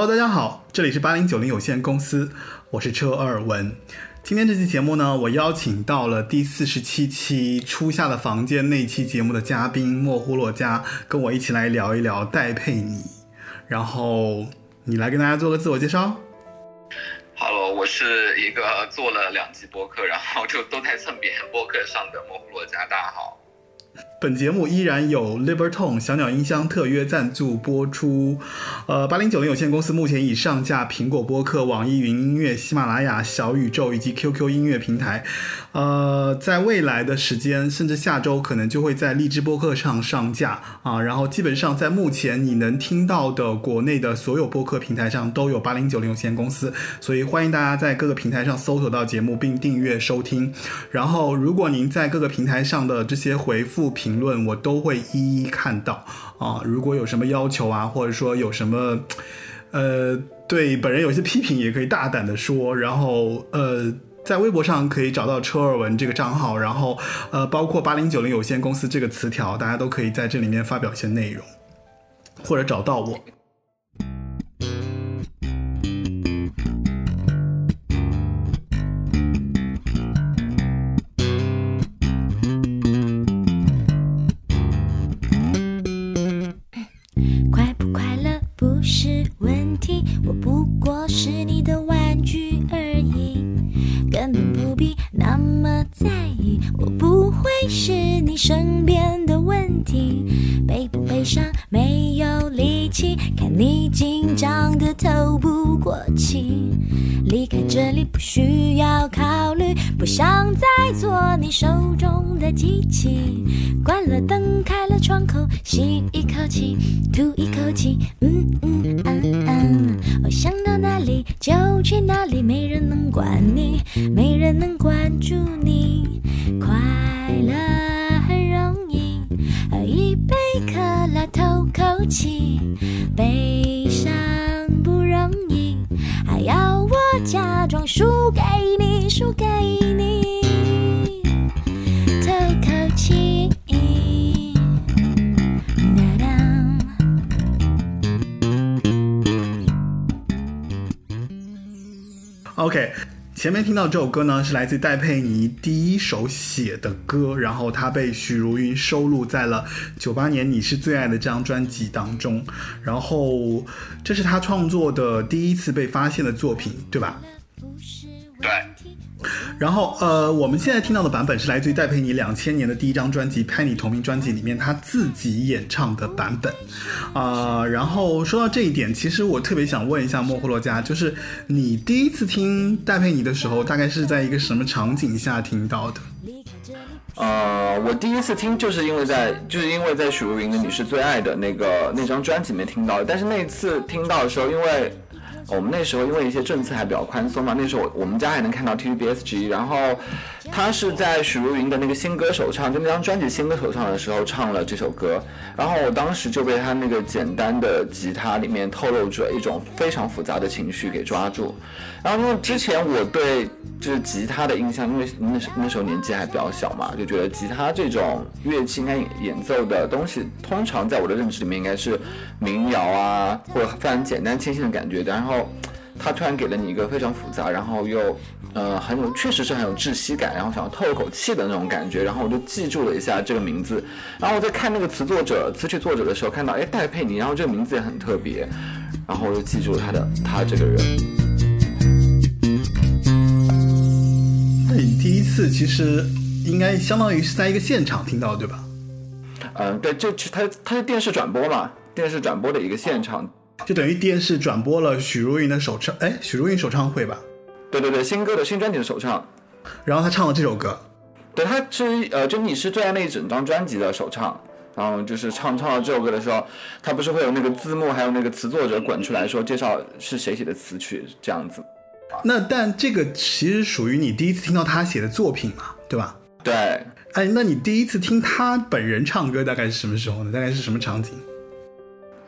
Hello，大家好，这里是八零九零有限公司，我是车尔文。今天这期节目呢，我邀请到了第四十七期《初夏的房间》那期节目的嘉宾莫呼洛加，跟我一起来聊一聊戴佩妮。然后你来跟大家做个自我介绍。Hello，我是一个做了两集播客，然后就都在蹭别人播客上的莫呼洛加。大家好。本节目依然有 Libertone 小鸟音箱特约赞助播出。呃，八零九零有限公司目前已上架苹果播客、网易云音乐、喜马拉雅、小宇宙以及 QQ 音乐平台。呃，在未来的时间，甚至下周可能就会在荔枝播客上上架啊。然后基本上在目前你能听到的国内的所有播客平台上都有八零九零有限公司，所以欢迎大家在各个平台上搜索到节目并订阅收听。然后，如果您在各个平台上的这些回复评评论，我都会一一看到啊。如果有什么要求啊，或者说有什么呃对本人有些批评，也可以大胆的说。然后呃。在微博上可以找到车尔文这个账号，然后，呃，包括八零九零有限公司这个词条，大家都可以在这里面发表一些内容，或者找到我。人能管你，这首歌呢，是来自戴佩妮第一首写的歌，然后它被许茹芸收录在了九八年《你是最爱的》这张专辑当中，然后这是他创作的第一次被发现的作品，对吧？对。然后，呃，我们现在听到的版本是来自于戴佩妮两千年的第一张专辑《拍你》同名专辑里面她自己演唱的版本，啊，然后说到这一点，其实我特别想问一下莫霍洛加，就是你第一次听戴佩妮的时候，大概是在一个什么场景下听到的？呃，我第一次听就是因为在就是因为在许茹芸的《你是最爱的》那个那张专辑里面听到的，但是那次听到的时候，因为。我们那时候因为一些政策还比较宽松嘛，那时候我们家还能看到 TVBSG，然后他是在许茹芸的那个新歌手唱，就那张专辑新歌手唱的时候唱了这首歌，然后我当时就被他那个简单的吉他里面透露着一种非常复杂的情绪给抓住，然后因为之前我对就是吉他的印象，因为那时那时候年纪还比较小嘛，就觉得吉他这种乐器应该演奏的东西，通常在我的认知里面应该是民谣啊，或者非常简单清新的感觉，然后。他突然给了你一个非常复杂，然后又，呃，很有，确实是很有窒息感，然后想要透一口气的那种感觉，然后我就记住了一下这个名字，然后我在看那个词作者、词曲作者的时候，看到哎戴佩妮，然后这个名字也很特别，然后我就记住了他的他这个人。那你第一次其实应该相当于是在一个现场听到对吧？嗯，对，就他他是电视转播嘛，电视转播的一个现场。就等于电视转播了许茹芸的首唱，哎，许茹芸首唱会吧？对对对，新歌的新专辑的首唱，然后他唱了这首歌，对，他是呃，就你是最爱那一整张专辑的首唱，然后就是唱唱到这首歌的时候，他不是会有那个字幕，还有那个词作者滚出来说介绍是谁写的词曲这样子。那但这个其实属于你第一次听到他写的作品嘛，对吧？对。哎，那你第一次听他本人唱歌大概是什么时候呢？大概是什么场景？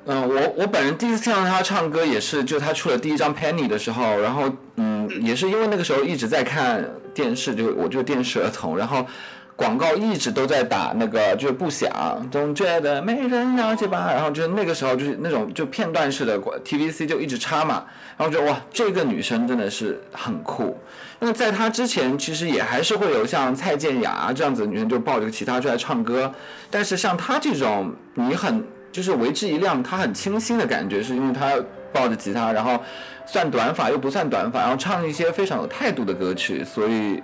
嗯，我我本人第一次听到他唱歌也是，就他出了第一张《Penny》的时候，然后嗯，也是因为那个时候一直在看电视，就我就电视儿童，然后广告一直都在打那个就是不响，总觉得没人了解吧。然后就是那个时候就是那种就片段式的 TVC 就一直插嘛，然后觉得哇，这个女生真的是很酷。那在她之前，其实也还是会有像蔡健雅这样子的女生，就抱着个吉他出来唱歌。但是像她这种，你很就是为之一亮，她很清新的感觉，是因为她抱着吉他，然后算短发又不算短发，然后唱一些非常有态度的歌曲，所以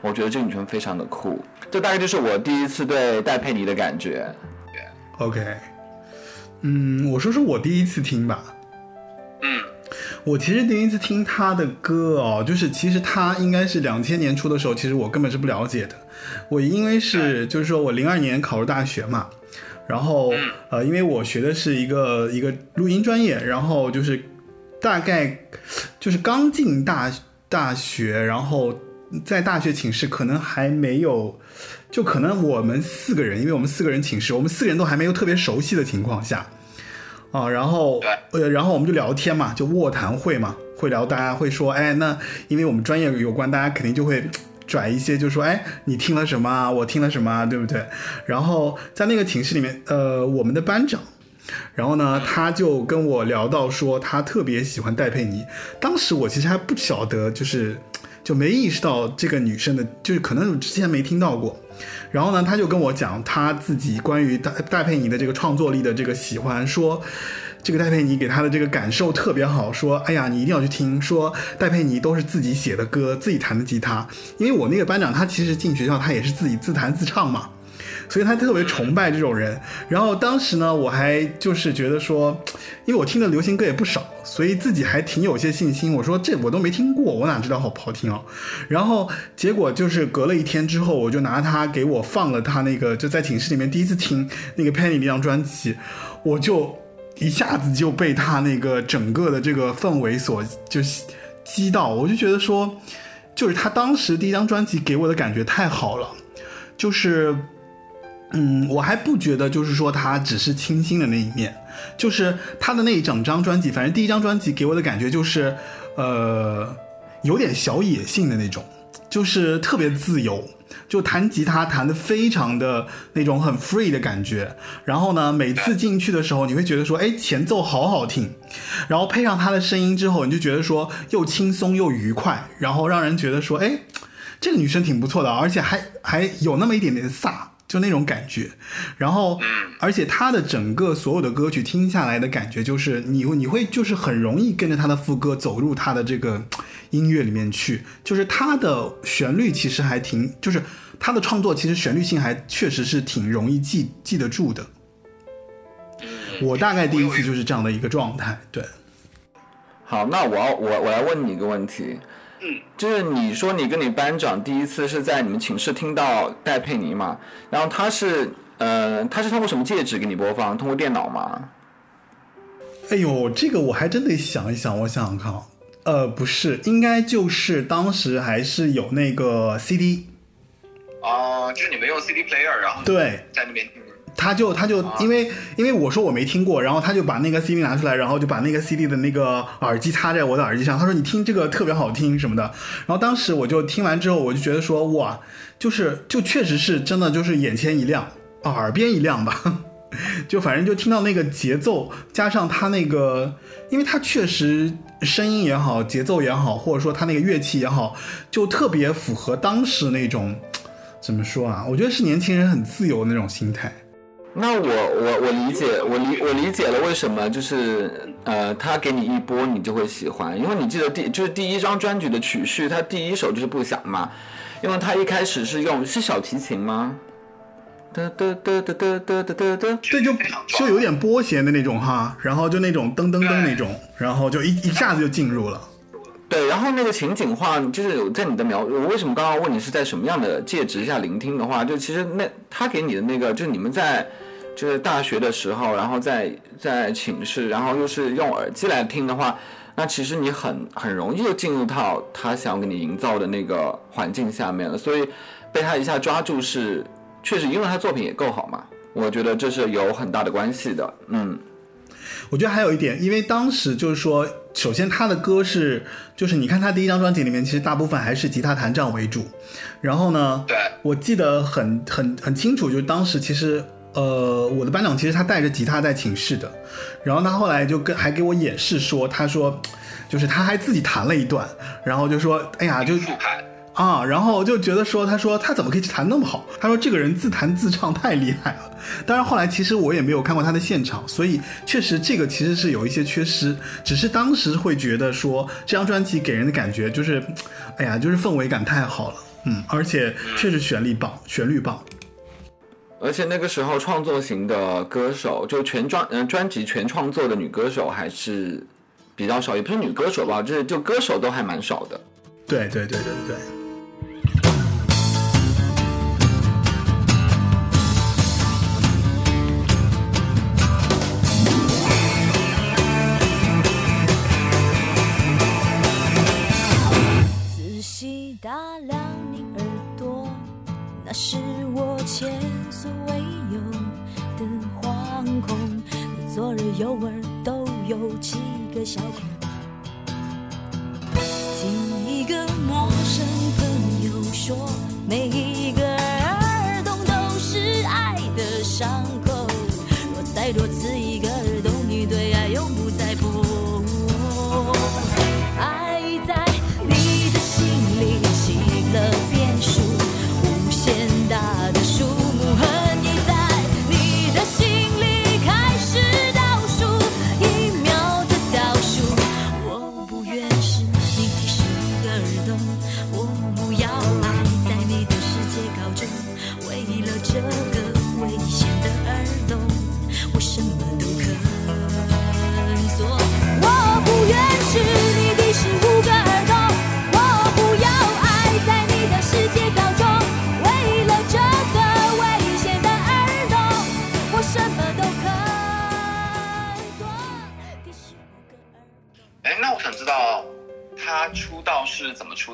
我觉得这个女生非常的酷。这大概就是我第一次对戴佩妮的感觉。OK，嗯，我说说我第一次听吧。嗯，我其实第一次听她的歌哦，就是其实她应该是两千年初的时候，其实我根本是不了解的。我因为是就是说我零二年考入大学嘛，然后呃，因为我学的是一个一个录音专业，然后就是大概就是刚进大大学，然后在大学寝室可能还没有，就可能我们四个人，因为我们四个人寝室，我们四个人都还没有特别熟悉的情况下。啊，然后呃，然后我们就聊天嘛，就卧谈会嘛，会聊，大家会说，哎，那因为我们专业有关，大家肯定就会拽一些，就说，哎，你听了什么啊？我听了什么啊？对不对？然后在那个寝室里面，呃，我们的班长，然后呢，他就跟我聊到说，他特别喜欢戴佩妮。当时我其实还不晓得，就是就没意识到这个女生的，就是可能之前没听到过。然后呢，他就跟我讲他自己关于戴戴佩妮的这个创作力的这个喜欢，说这个戴佩妮给他的这个感受特别好，说哎呀，你一定要去听，说戴佩妮都是自己写的歌，自己弹的吉他。因为我那个班长他其实进学校他也是自己自弹自唱嘛，所以他特别崇拜这种人。然后当时呢，我还就是觉得说，因为我听的流行歌也不少，所以自己还挺有些信心。我说这我都没听过，我哪知道好不好听啊？然后结果就是隔了一天之后，我就拿他给我放了他那个就在寝室里面第一次听那个 Penny 那张专辑，我就一下子就被他那个整个的这个氛围所就激到，我就觉得说，就是他当时第一张专辑给我的感觉太好了，就是。嗯，我还不觉得，就是说他只是清新的那一面，就是他的那一整张专辑，反正第一张专辑给我的感觉就是，呃，有点小野性的那种，就是特别自由，就弹吉他弹的非常的那种很 free 的感觉。然后呢，每次进去的时候，你会觉得说，哎，前奏好好听，然后配上他的声音之后，你就觉得说又轻松又愉快，然后让人觉得说，哎，这个女生挺不错的，而且还还有那么一点点飒。就那种感觉，然后，而且他的整个所有的歌曲听下来的感觉，就是你你会就是很容易跟着他的副歌走入他的这个音乐里面去，就是他的旋律其实还挺，就是他的创作其实旋律性还确实是挺容易记记得住的。我大概第一次就是这样的一个状态，对。好，那我要我我来问你一个问题。嗯，就是你说你跟你班长第一次是在你们寝室听到戴佩妮嘛？然后他是呃，他是通过什么介质给你播放？通过电脑吗？哎呦，这个我还真得想一想，我想想看，呃，不是，应该就是当时还是有那个 CD。哦，就是你们用 CD player，然后对，在那边听。他就他就因为因为我说我没听过，然后他就把那个 CD 拿出来，然后就把那个 CD 的那个耳机插在我的耳机上，他说你听这个特别好听什么的。然后当时我就听完之后，我就觉得说哇，就是就确实是真的就是眼前一亮啊，耳边一亮吧，就反正就听到那个节奏，加上他那个，因为他确实声音也好，节奏也好，或者说他那个乐器也好，就特别符合当时那种怎么说啊？我觉得是年轻人很自由的那种心态。那我我我理解，我理我理解了为什么就是呃，他给你一波你就会喜欢，因为你记得第就是第一张专辑的曲序，他第一首就是不想嘛，因为他一开始是用是小提琴吗？哒哒哒哒哒哒哒哒哒，对，就就有点拨弦的那种哈，然后就那种噔噔噔那种，然后就一一下子就进入了。对，然后那个情景化，就是有在你的描，我为什么刚刚问你是在什么样的介质下聆听的话，就其实那他给你的那个，就是你们在就是大学的时候，然后在在寝室，然后又是用耳机来听的话，那其实你很很容易就进入到他想给你营造的那个环境下面了，所以被他一下抓住是确实，因为他作品也够好嘛，我觉得这是有很大的关系的，嗯。我觉得还有一点，因为当时就是说，首先他的歌是，就是你看他第一张专辑里面，其实大部分还是吉他弹唱为主。然后呢，对，我记得很很很清楚，就是当时其实，呃，我的班长其实他带着吉他在寝室的，然后他后来就跟还给我演示说，他说，就是他还自己弹了一段，然后就说，哎呀，就。啊，然后就觉得说，他说他怎么可以弹那么好？他说这个人自弹自唱太厉害了。当然后来其实我也没有看过他的现场，所以确实这个其实是有一些缺失。只是当时会觉得说这张专辑给人的感觉就是，哎呀，就是氛围感太好了，嗯，而且确实旋律棒，旋律棒。而且那个时候创作型的歌手，就全专嗯专辑全创作的女歌手还是比较少，也不是女歌手吧，就是就歌手都还蛮少的。对对对对对。有味都有七个小孔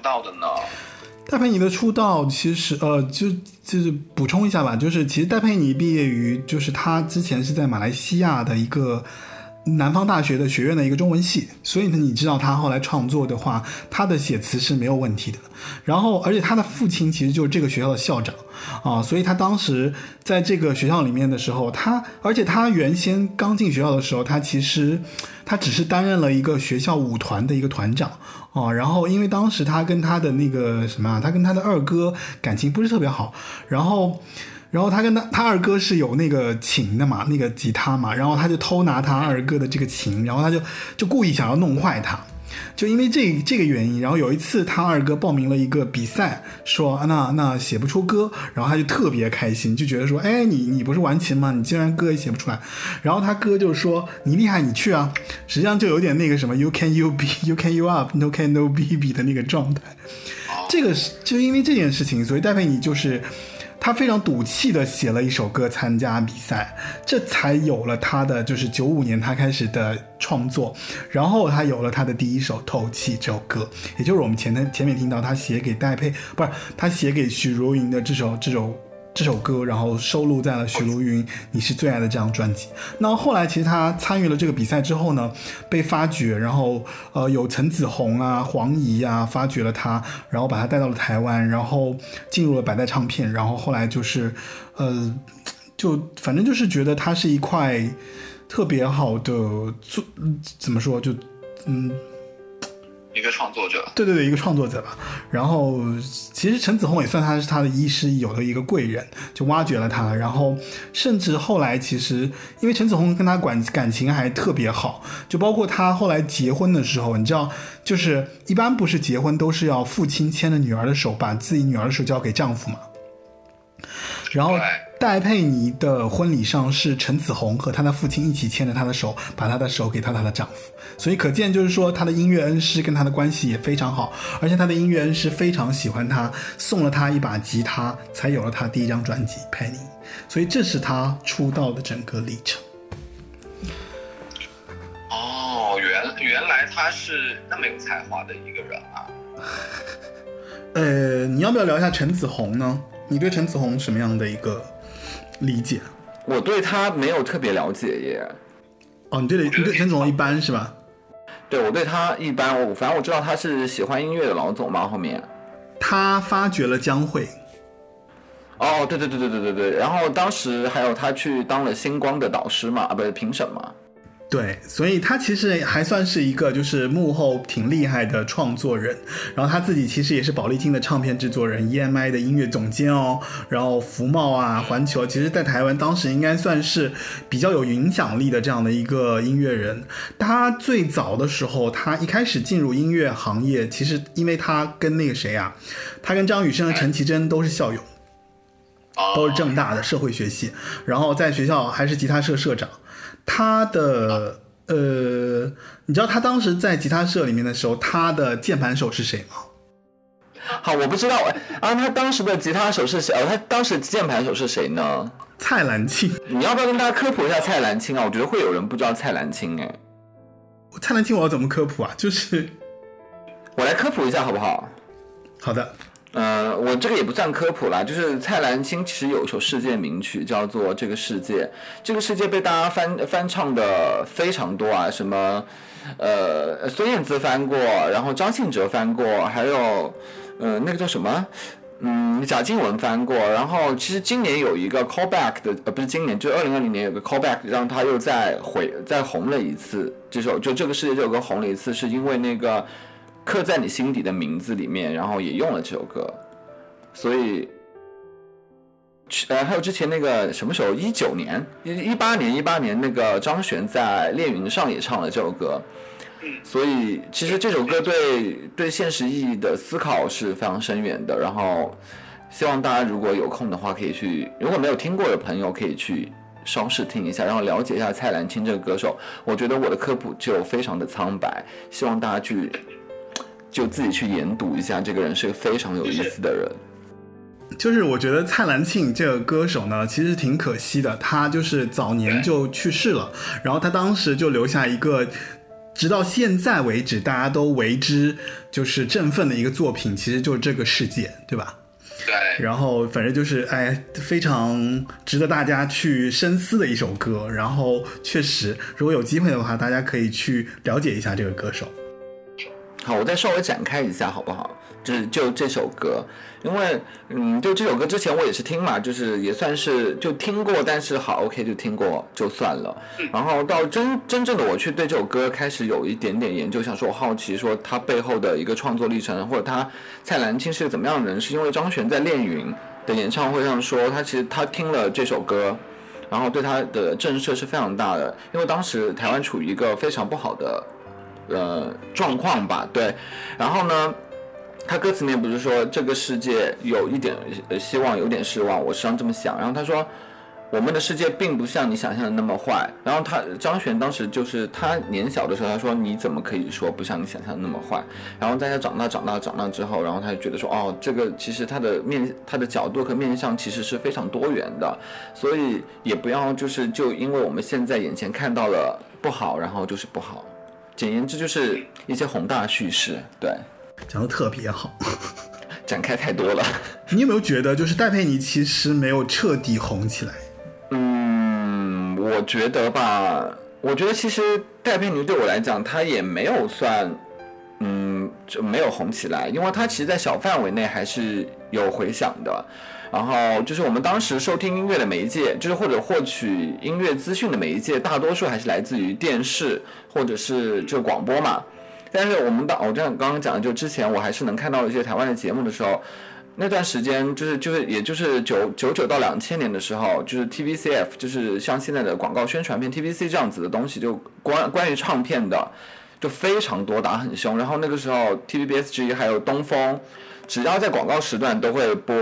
到的呢戴佩妮的出道其实呃，就就是补充一下吧，就是其实戴佩妮毕业于，就是她之前是在马来西亚的一个南方大学的学院的一个中文系，所以呢，你知道她后来创作的话，她的写词是没有问题的。然后，而且她的父亲其实就是这个学校的校长啊，所以她当时在这个学校里面的时候，她而且她原先刚进学校的时候，她其实他只是担任了一个学校舞团的一个团长。哦，然后因为当时他跟他的那个什么，他跟他的二哥感情不是特别好，然后，然后他跟他他二哥是有那个琴的嘛，那个吉他嘛，然后他就偷拿他二哥的这个琴，然后他就就故意想要弄坏他。就因为这这个原因，然后有一次他二哥报名了一个比赛，说那那写不出歌，然后他就特别开心，就觉得说，哎，你你不是玩琴吗？你竟然歌也写不出来。然后他哥就说，你厉害，你去啊。实际上就有点那个什么，you can you be you can you up，no can no be be 的那个状态。这个是就因为这件事情，所以戴佩妮就是。他非常赌气的写了一首歌参加比赛，这才有了他的就是九五年他开始的创作，然后他有了他的第一首《透气》这首歌，也就是我们前天前面听到他写给戴佩，不是他写给许茹芸的这首这首。这首歌，然后收录在了许茹芸《你是最爱的》这张专辑。那后来，其实他参与了这个比赛之后呢，被发掘，然后呃，有陈子红啊、黄怡啊发掘了他，然后把他带到了台湾，然后进入了百代唱片。然后后来就是，呃，就反正就是觉得他是一块特别好的做，怎么说就嗯。一个创作者，对对对，一个创作者吧。然后其实陈子红也算他是他的亦师亦友的一个贵人，就挖掘了他。然后甚至后来其实因为陈子红跟他感感情还特别好，就包括他后来结婚的时候，你知道，就是一般不是结婚都是要父亲牵着女儿的手，把自己女儿的手交给丈夫嘛。然后。戴佩妮的婚礼上是陈子红和她的父亲一起牵着她的手，把她的手给到她的丈夫，所以可见就是说她的音乐恩师跟她的关系也非常好，而且她的音乐恩师非常喜欢她，送了她一把吉他，才有了她第一张专辑《佩妮》，所以这是她出道的整个历程。哦，原原来他是那么有才华的一个人啊。呃，你要不要聊一下陈子红呢？你对陈子红什么样的一个？理解，我对他没有特别了解耶。哦，你对你对陈总一般是吧？对我对他一般，我反正我知道他是喜欢音乐的老总嘛。后面他发掘了江蕙。哦，对对对对对对对，然后当时还有他去当了星光的导师嘛，啊，不是评审嘛。对，所以他其实还算是一个就是幕后挺厉害的创作人，然后他自己其实也是宝丽金的唱片制作人，EMI 的音乐总监哦，然后福茂啊、环球，其实在台湾当时应该算是比较有影响力的这样的一个音乐人。他最早的时候，他一开始进入音乐行业，其实因为他跟那个谁啊，他跟张雨生和陈绮贞都是校友，都是正大的社会学系，然后在学校还是吉他社社长。他的呃，你知道他当时在吉他社里面的时候，他的键盘手是谁吗？好，我不知道哎。啊，他当时的吉他手是谁？哦，他当时键盘手是谁呢？蔡澜清。你要不要跟大家科普一下蔡澜清啊？我觉得会有人不知道蔡澜清哎。蔡澜清我要怎么科普啊？就是我来科普一下好不好？好的。呃，我这个也不算科普啦，就是蔡澜清其实有一首世界名曲叫做《这个世界》，这个世界被大家翻翻唱的非常多啊，什么，呃，孙燕姿翻过，然后张信哲翻过，还有，呃，那个叫什么，嗯，贾静雯翻过，然后其实今年有一个 callback 的，呃，不是今年，就二零二零年有个 callback，让他又再回再红了一次，这首就这个世界这首歌红了一次，是因为那个。刻在你心底的名字里面，然后也用了这首歌，所以，呃，还有之前那个什么时候？一九年、一一八年、一八年那个张悬在《恋云》上也唱了这首歌，所以其实这首歌对对现实意义的思考是非常深远的。然后，希望大家如果有空的话，可以去，如果没有听过的朋友，可以去稍事听一下，然后了解一下蔡澜清这个歌手。我觉得我的科普就非常的苍白，希望大家去。就自己去研读一下，这个人是个非常有意思的人。就是我觉得蔡澜庆这个歌手呢，其实挺可惜的，他就是早年就去世了。然后他当时就留下一个，直到现在为止大家都为之就是振奋的一个作品，其实就是这个世界，对吧？对。然后反正就是哎，非常值得大家去深思的一首歌。然后确实，如果有机会的话，大家可以去了解一下这个歌手。好，我再稍微展开一下，好不好？就是就这首歌，因为嗯，就这首歌之前我也是听嘛，就是也算是就听过，但是好，OK，就听过就算了。然后到真真正的我去对这首歌开始有一点点研究，想说我好奇说他背后的一个创作历程，或者他蔡澜清是个怎么样的人？是因为张悬在恋云的演唱会上说，他其实他听了这首歌，然后对他的震慑是非常大的，因为当时台湾处于一个非常不好的。呃，状况吧，对。然后呢，他歌词里面不是说这个世界有一点希望，有点失望，我实际上这么想。然后他说，我们的世界并不像你想象的那么坏。然后他张悬当时就是他年小的时候，他说你怎么可以说不像你想象的那么坏？然后在他长大、长大、长大之后，然后他就觉得说，哦，这个其实他的面、他的角度和面向其实是非常多元的，所以也不要就是就因为我们现在眼前看到了不好，然后就是不好。简言之，就是一些宏大叙事，对，讲的特别好，展开太多了。你有没有觉得，就是戴佩妮其实没有彻底红起来？嗯，我觉得吧，我觉得其实戴佩妮对我来讲，她也没有算，嗯，就没有红起来，因为她其实，在小范围内还是有回响的。然后就是我们当时收听音乐的媒介，就是或者获取音乐资讯的媒介，大多数还是来自于电视或者是就广播嘛。但是我们当我这样刚刚讲的，就之前我还是能看到一些台湾的节目的时候，那段时间就是就是也就是九九九到两千年的时候，就是 TVCF，就是像现在的广告宣传片 TVC 这样子的东西，就关关于唱片的就非常多，打很凶。然后那个时候 TVBSG 还有东风，只要在广告时段都会播。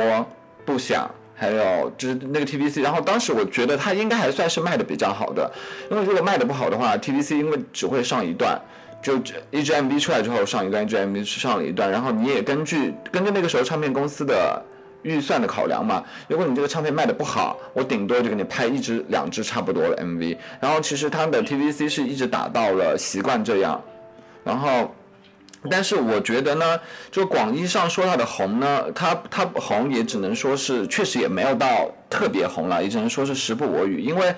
不想，还有就是那个 TVC，然后当时我觉得它应该还算是卖的比较好的，因为如果卖的不好的话，TVC 因为只会上一段，就一支 MV 出来之后上一段，一支 MV 上了一段，然后你也根据根据那个时候唱片公司的预算的考量嘛，如果你这个唱片卖的不好，我顶多就给你拍一支两支差不多的 MV，然后其实它的 TVC 是一直打到了习惯这样，然后。但是我觉得呢，就广义上说它的红呢，它它红也只能说是确实也没有到特别红了，也只能说是时不我与。因为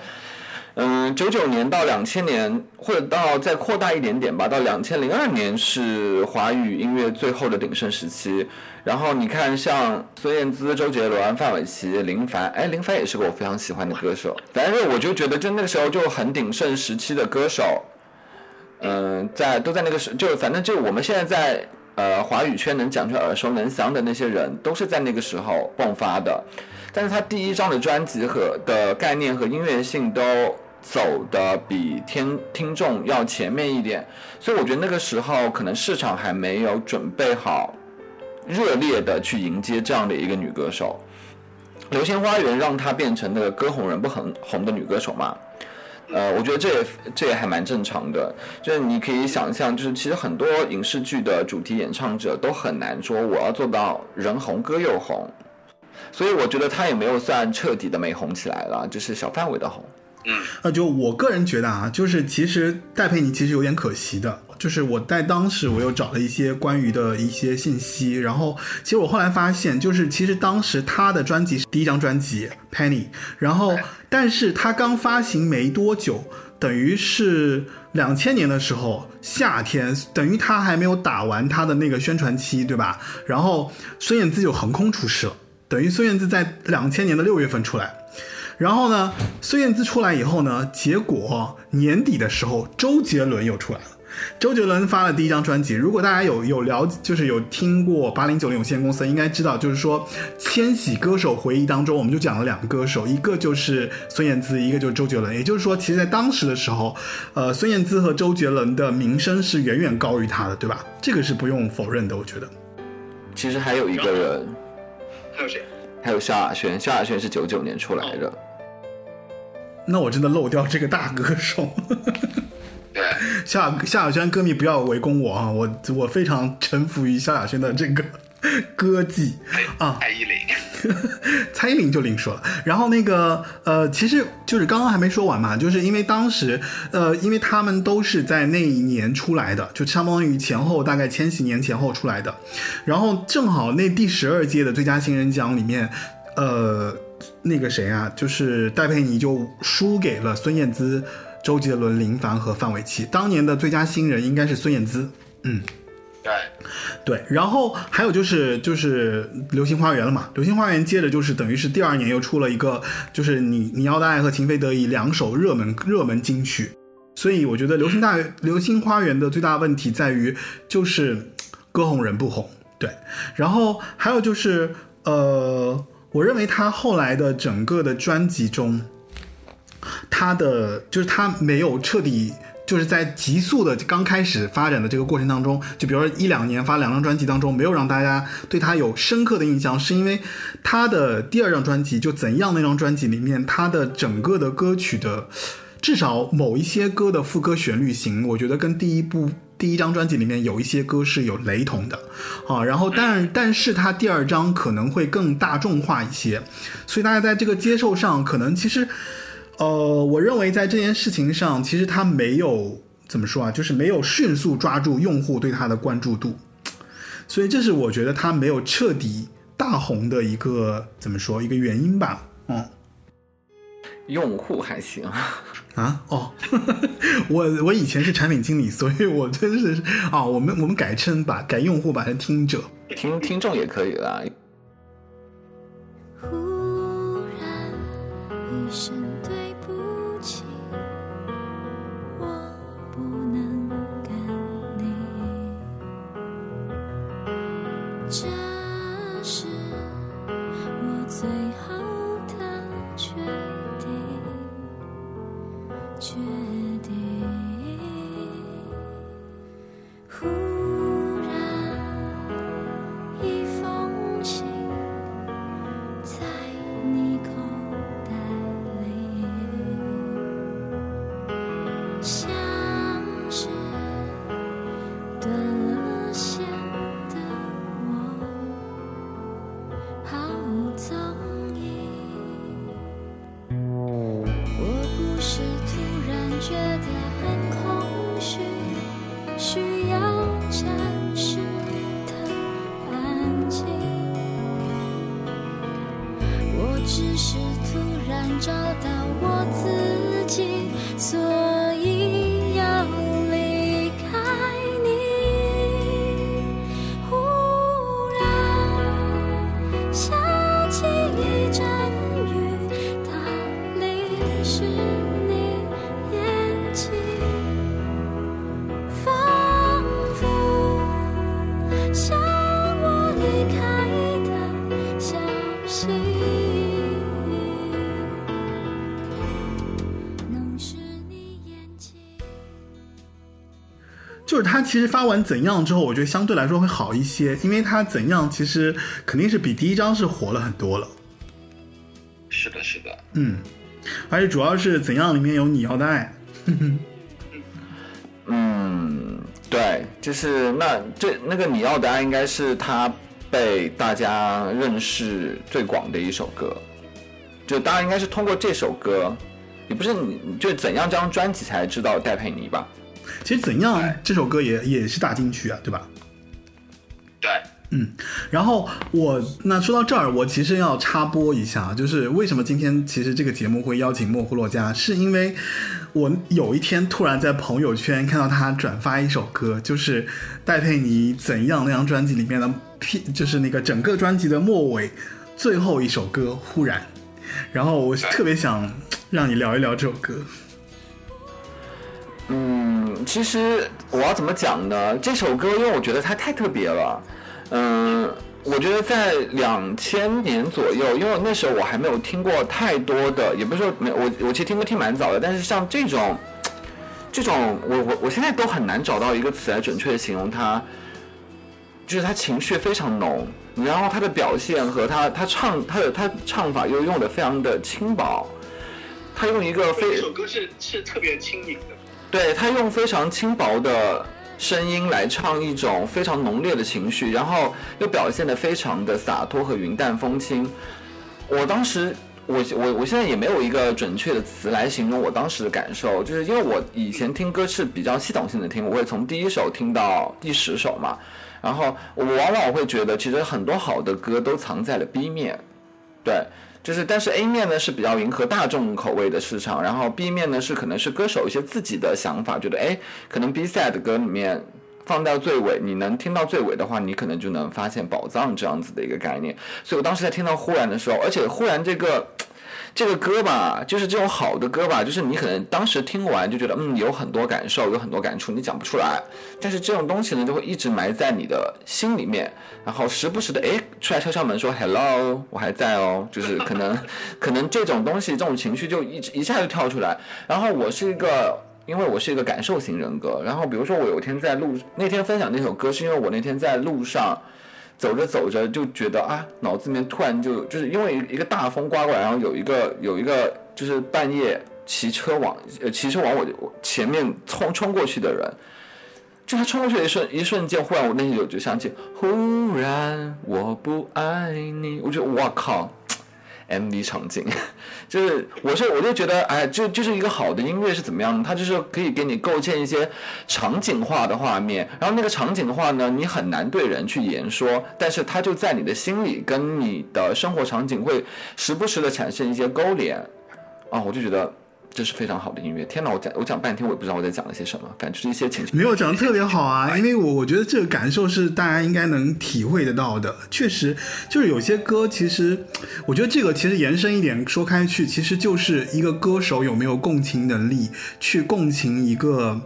嗯，九九年到两千年，或者到再扩大一点点吧，到两千零二年是华语音乐最后的鼎盛时期。然后你看，像孙燕姿、周杰伦、范玮琪、林凡，哎，林凡也是个我非常喜欢的歌手。反正我就觉得，就那个时候就很鼎盛时期的歌手，嗯，在都在那个时，就反正就我们现在在呃华语圈能讲出耳熟能详的那些人，都是在那个时候迸发的。但是他第一张的专辑和的概念和音乐性都。走的比听听众要前面一点，所以我觉得那个时候可能市场还没有准备好，热烈的去迎接这样的一个女歌手。流星花园让她变成那个歌红人不红红的女歌手嘛？呃，我觉得这也这也还蛮正常的。就是你可以想象，就是其实很多影视剧的主题演唱者都很难说我要做到人红歌又红，所以我觉得他也没有算彻底的没红起来了，就是小范围的红。嗯，那，就我个人觉得啊，就是其实戴佩妮其实有点可惜的，就是我在当时我又找了一些关于的一些信息，然后其实我后来发现，就是其实当时她的专辑是第一张专辑 Penny，然后但是她刚发行没多久，等于是两千年的时候夏天，等于她还没有打完她的那个宣传期，对吧？然后孙燕姿就横空出世了，等于孙燕姿在两千年的六月份出来。然后呢，孙燕姿出来以后呢，结果年底的时候，周杰伦又出来了。周杰伦发了第一张专辑。如果大家有有了解，就是有听过八零九零有限公司，应该知道，就是说《千禧歌手回忆》当中，我们就讲了两个歌手，一个就是孙燕姿，一个就是周杰伦。也就是说，其实，在当时的时候，呃，孙燕姿和周杰伦的名声是远远高于他的，对吧？这个是不用否认的，我觉得。其实还有一个人，还有谁？还有萧亚轩，萧亚轩是九九年出来的。那我真的漏掉这个大歌手。对，夏夏亚轩歌迷不要围攻我啊！我我非常臣服于夏亚轩的这个 歌技啊。蔡依林，蔡依林就另说了。然后那个呃，其实就是刚刚还没说完嘛，就是因为当时呃，因为他们都是在那一年出来的，就相当于前后大概千禧年前后出来的。然后正好那第十二届的最佳新人奖里面，呃。那个谁啊，就是戴佩妮就输给了孙燕姿、周杰伦、林凡和范玮琪。当年的最佳新人应该是孙燕姿，嗯，对，对。然后还有就是就是《流星花园》了嘛，《流星花园》接着就是等于是第二年又出了一个，就是你你要的爱和情非得已两首热门热门金曲。所以我觉得《流星大流星花园》的最大问题在于就是歌红人不红，对。然后还有就是呃。我认为他后来的整个的专辑中，他的就是他没有彻底就是在急速的刚开始发展的这个过程当中，就比如说一两年发两张专辑当中，没有让大家对他有深刻的印象，是因为他的第二张专辑就怎样那张专辑里面，他的整个的歌曲的至少某一些歌的副歌旋律型，我觉得跟第一部。第一张专辑里面有一些歌是有雷同的，啊，然后但但是他第二张可能会更大众化一些，所以大家在这个接受上可能其实，呃，我认为在这件事情上其实他没有怎么说啊，就是没有迅速抓住用户对他的关注度，所以这是我觉得他没有彻底大红的一个怎么说一个原因吧，嗯。用户还行啊？哦，我我以前是产品经理，所以我真是啊，我们我们改称把改用户把它听者。听听众也可以啦。忽然一声开的消息，能是你眼睛。就是他其实发完怎样之后，我觉得相对来说会好一些，因为他怎样其实肯定是比第一张是火了很多了。是的，是的，嗯，而且主要是怎样里面有你要的爱。嗯，对，就是那这那个你要的爱应该是他被大家认识最广的一首歌，就大家应该是通过这首歌，也不是你就怎样这张专辑才知道戴佩妮吧？其实怎样这首歌也也是大金曲啊，对吧？对，嗯，然后我那说到这儿，我其实要插播一下，就是为什么今天其实这个节目会邀请莫呼洛加，是因为我有一天突然在朋友圈看到他转发一首歌，就是戴佩妮《怎样》那张专辑里面的 P，就是那个整个专辑的末尾最后一首歌《忽然》，然后我特别想让你聊一聊这首歌。嗯，其实我要怎么讲呢？这首歌，因为我觉得它太特别了。嗯，我觉得在两千年左右，因为那时候我还没有听过太多的，也不是说没我我其实听歌听蛮早的，但是像这种这种，我我我现在都很难找到一个词来准确的形容它，就是他情绪非常浓，然后他的表现和他他唱他的他唱法又用的非常的轻薄，他用一个非首歌是是特别轻盈的。对他用非常轻薄的声音来唱一种非常浓烈的情绪，然后又表现的非常的洒脱和云淡风轻。我当时，我我我现在也没有一个准确的词来形容我当时的感受，就是因为我以前听歌是比较系统性的听，我会从第一首听到第十首嘛，然后我往往会觉得，其实很多好的歌都藏在了 B 面，对。就是，但是 A 面呢是比较迎合大众口味的市场，然后 B 面呢是可能是歌手一些自己的想法，觉得哎，可能 B side 歌里面放到最尾，你能听到最尾的话，你可能就能发现宝藏这样子的一个概念。所以我当时在听到忽然的时候，而且忽然这个。这个歌吧，就是这种好的歌吧，就是你可能当时听完就觉得，嗯，有很多感受，有很多感触，你讲不出来。但是这种东西呢，就会一直埋在你的心里面，然后时不时的，哎，出来敲敲门说，hello，我还在哦，就是可能，可能这种东西，这种情绪就一一下就跳出来。然后我是一个，因为我是一个感受型人格，然后比如说我有一天在路，那天分享那首歌，是因为我那天在路上。走着走着就觉得啊，脑子里面突然就就是因为一个大风刮过来，然后有一个有一个就是半夜骑车往呃骑车往我前面冲冲过去的人，就他冲过去的一瞬一瞬间，忽然我内心就就想起，忽然我不爱你，我觉得哇靠。MV 场景，就是我是我就觉得，哎，就就是一个好的音乐是怎么样？它就是可以给你构建一些场景化的画面，然后那个场景的话呢，你很难对人去言说，但是它就在你的心里，跟你的生活场景会时不时的产生一些勾连，啊，我就觉得。这是非常好的音乐。天哪，我讲我讲半天，我也不知道我在讲了些什么，反正就是一些情绪。没有讲的特别好啊，因为我我觉得这个感受是大家应该能体会得到的。确实，就是有些歌，其实我觉得这个其实延伸一点说开去，其实就是一个歌手有没有共情能力，去共情一个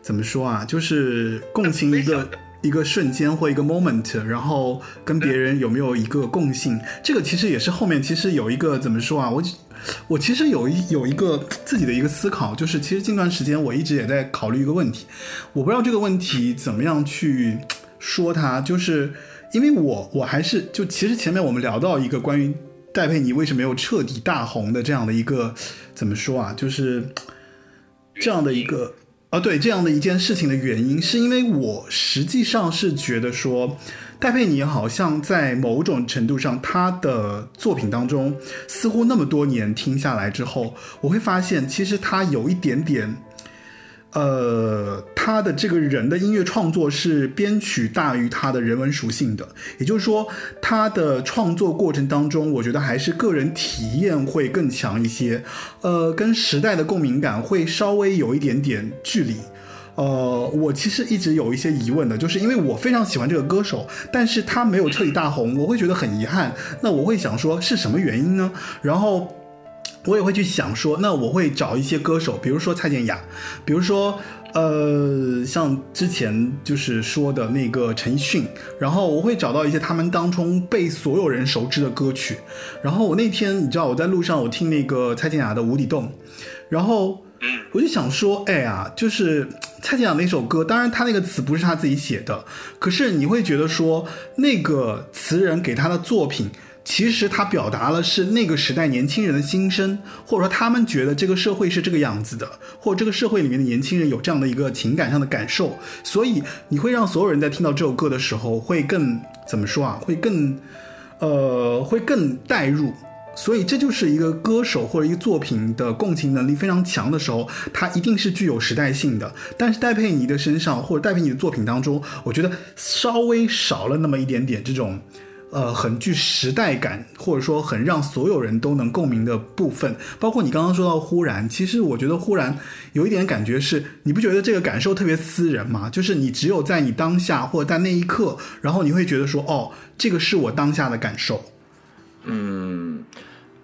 怎么说啊，就是共情一个一个瞬间或一个 moment，然后跟别人有没有一个共性。这个其实也是后面其实有一个怎么说啊，我。我其实有一有一个自己的一个思考，就是其实近段时间我一直也在考虑一个问题，我不知道这个问题怎么样去说它，就是因为我我还是就其实前面我们聊到一个关于戴佩妮为什么没有彻底大红的这样的一个怎么说啊，就是这样的一个啊对这样的一件事情的原因，是因为我实际上是觉得说。戴佩妮好像在某种程度上，她的作品当中，似乎那么多年听下来之后，我会发现，其实她有一点点，呃，他的这个人的音乐创作是编曲大于他的人文属性的，也就是说，他的创作过程当中，我觉得还是个人体验会更强一些，呃，跟时代的共鸣感会稍微有一点点距离。呃，我其实一直有一些疑问的，就是因为我非常喜欢这个歌手，但是他没有彻底大红，我会觉得很遗憾。那我会想说，是什么原因呢？然后我也会去想说，那我会找一些歌手，比如说蔡健雅，比如说呃，像之前就是说的那个陈奕迅，然后我会找到一些他们当中被所有人熟知的歌曲。然后我那天你知道我在路上我听那个蔡健雅的《无底洞》，然后嗯我就想说，哎呀，就是蔡健雅那首歌，当然他那个词不是他自己写的，可是你会觉得说那个词人给他的作品。其实他表达了是那个时代年轻人的心声，或者说他们觉得这个社会是这个样子的，或这个社会里面的年轻人有这样的一个情感上的感受，所以你会让所有人在听到这首歌的时候会更怎么说啊？会更，呃，会更带入。所以这就是一个歌手或者一个作品的共情能力非常强的时候，它一定是具有时代性的。但是戴佩妮的身上或者戴佩妮的作品当中，我觉得稍微少了那么一点点这种。呃，很具时代感，或者说很让所有人都能共鸣的部分，包括你刚刚说到忽然，其实我觉得忽然有一点感觉是，你不觉得这个感受特别私人吗？就是你只有在你当下或者在那一刻，然后你会觉得说，哦，这个是我当下的感受。嗯，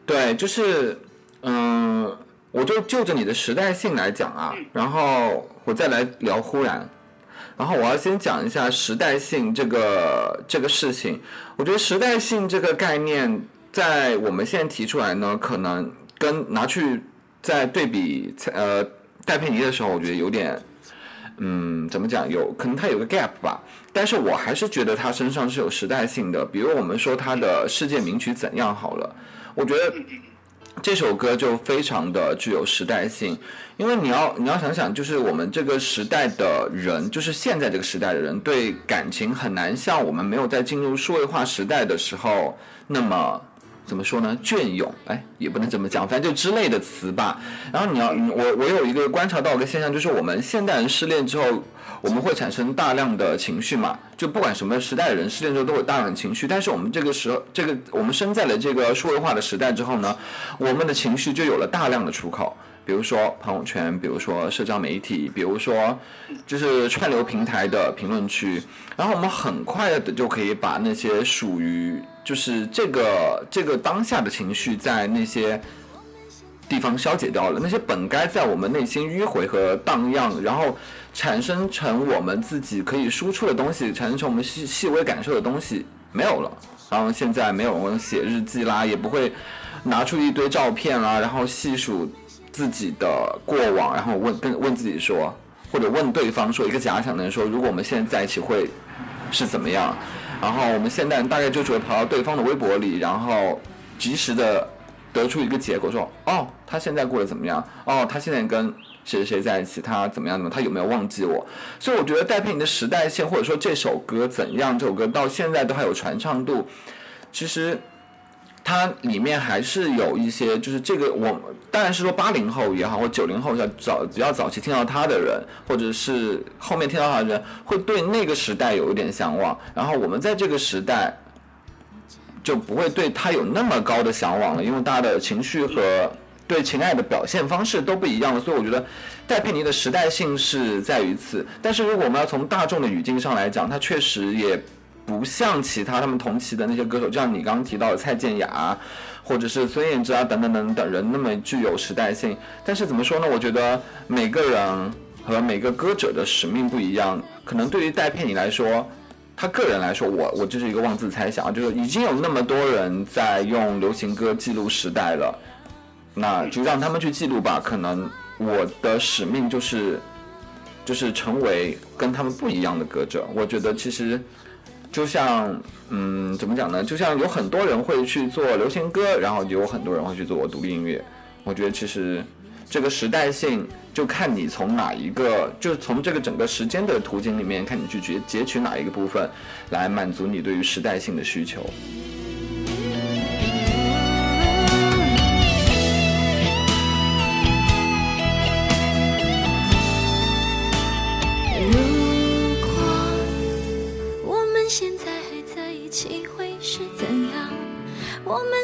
对，就是，嗯，我就就着你的时代性来讲啊，然后我再来聊忽然。然后我要先讲一下时代性这个这个事情。我觉得时代性这个概念，在我们现在提出来呢，可能跟拿去在对比呃戴佩妮的时候，我觉得有点，嗯，怎么讲？有可能它有个 gap 吧。但是我还是觉得他身上是有时代性的。比如我们说他的世界名曲怎样好了，我觉得这首歌就非常的具有时代性。因为你要你要想想，就是我们这个时代的人，就是现在这个时代的人，对感情很难像我们没有在进入数位化时代的时候那么怎么说呢？隽永，哎，也不能这么讲，反正就之类的词吧。然后你要我我有一个观察到一个现象，就是我们现代人失恋之后，我们会产生大量的情绪嘛，就不管什么时代的人失恋之后都有大量的情绪。但是我们这个时候，这个我们生在了这个数位化的时代之后呢，我们的情绪就有了大量的出口。比如说朋友圈，比如说社交媒体，比如说就是串流平台的评论区，然后我们很快的就可以把那些属于就是这个这个当下的情绪在那些地方消解掉了，那些本该在我们内心迂回和荡漾，然后产生成我们自己可以输出的东西，产生成我们细细微感受的东西没有了。然后现在没有写日记啦，也不会拿出一堆照片啦，然后细数。自己的过往，然后问跟问自己说，或者问对方说，一个假想的人说，如果我们现在在一起会是怎么样？然后我们现在大概就只会跑到对方的微博里，然后及时的得出一个结果，说哦，他现在过得怎么样？哦，他现在跟谁谁谁在一起？他怎么样？怎么？他有没有忘记我？所以我觉得戴佩妮的时代线，或者说这首歌怎样？这首歌到现在都还有传唱度，其实。它里面还是有一些，就是这个我当然是说八零后也好，或九零后要早比较早期听到他的人，或者是后面听到他的人，会对那个时代有一点向往。然后我们在这个时代就不会对他有那么高的向往了，因为大家的情绪和对情爱的表现方式都不一样了。所以我觉得戴佩妮的时代性是在于此。但是如果我们要从大众的语境上来讲，它确实也。不像其他他们同期的那些歌手，就像你刚刚提到的蔡健雅，或者是孙燕姿啊等等等等人那么具有时代性。但是怎么说呢？我觉得每个人和每个歌者的使命不一样。可能对于戴佩妮来说，他个人来说，我我这是一个妄自猜想，就是已经有那么多人在用流行歌记录时代了，那就让他们去记录吧。可能我的使命就是，就是成为跟他们不一样的歌者。我觉得其实。就像，嗯，怎么讲呢？就像有很多人会去做流行歌，然后有很多人会去做独立音乐。我觉得其实这个时代性，就看你从哪一个，就从这个整个时间的图景里面，看你去截截取哪一个部分，来满足你对于时代性的需求。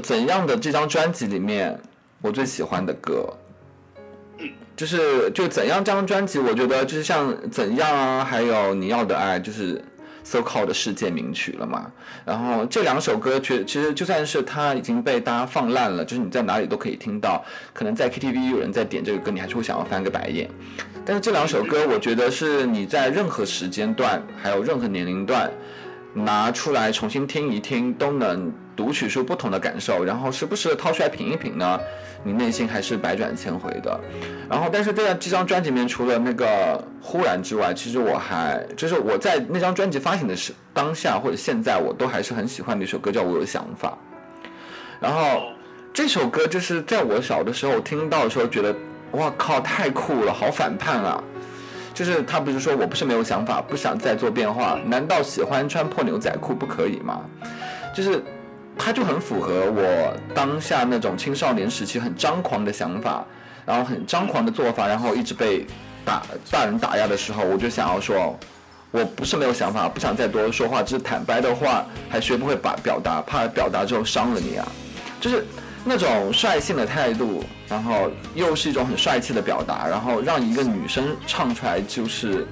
怎样的这张专辑里面，我最喜欢的歌，就是就怎样这张专辑，我觉得就是像怎样啊，还有你要的爱，就是 so called 的世界名曲了嘛。然后这两首歌，其其实就算是它已经被大家放烂了，就是你在哪里都可以听到，可能在 KTV 有人在点这个歌，你还是会想要翻个白眼。但是这两首歌，我觉得是你在任何时间段，还有任何年龄段，拿出来重新听一听，都能读取出不同的感受，然后时不时的掏出来品一品呢，你内心还是百转千回的。然后，但是在这张专辑里面，除了那个《忽然》之外，其实我还就是我在那张专辑发行的时当下或者现在，我都还是很喜欢的一首歌，叫《我有想法》。然后这首歌就是在我小的时候听到的时候，觉得哇靠，太酷了，好反叛啊！就是他不是说我不是没有想法，不想再做变化，难道喜欢穿破牛仔裤不可以吗？就是他就很符合我当下那种青少年时期很张狂的想法，然后很张狂的做法，然后一直被打大人打压的时候，我就想要说，我不是没有想法，不想再多说话，只是坦白的话还学不会把表达，怕表达之后伤了你啊，就是那种率性的态度，然后又是一种很帅气的表达，然后让一个女生唱出来就是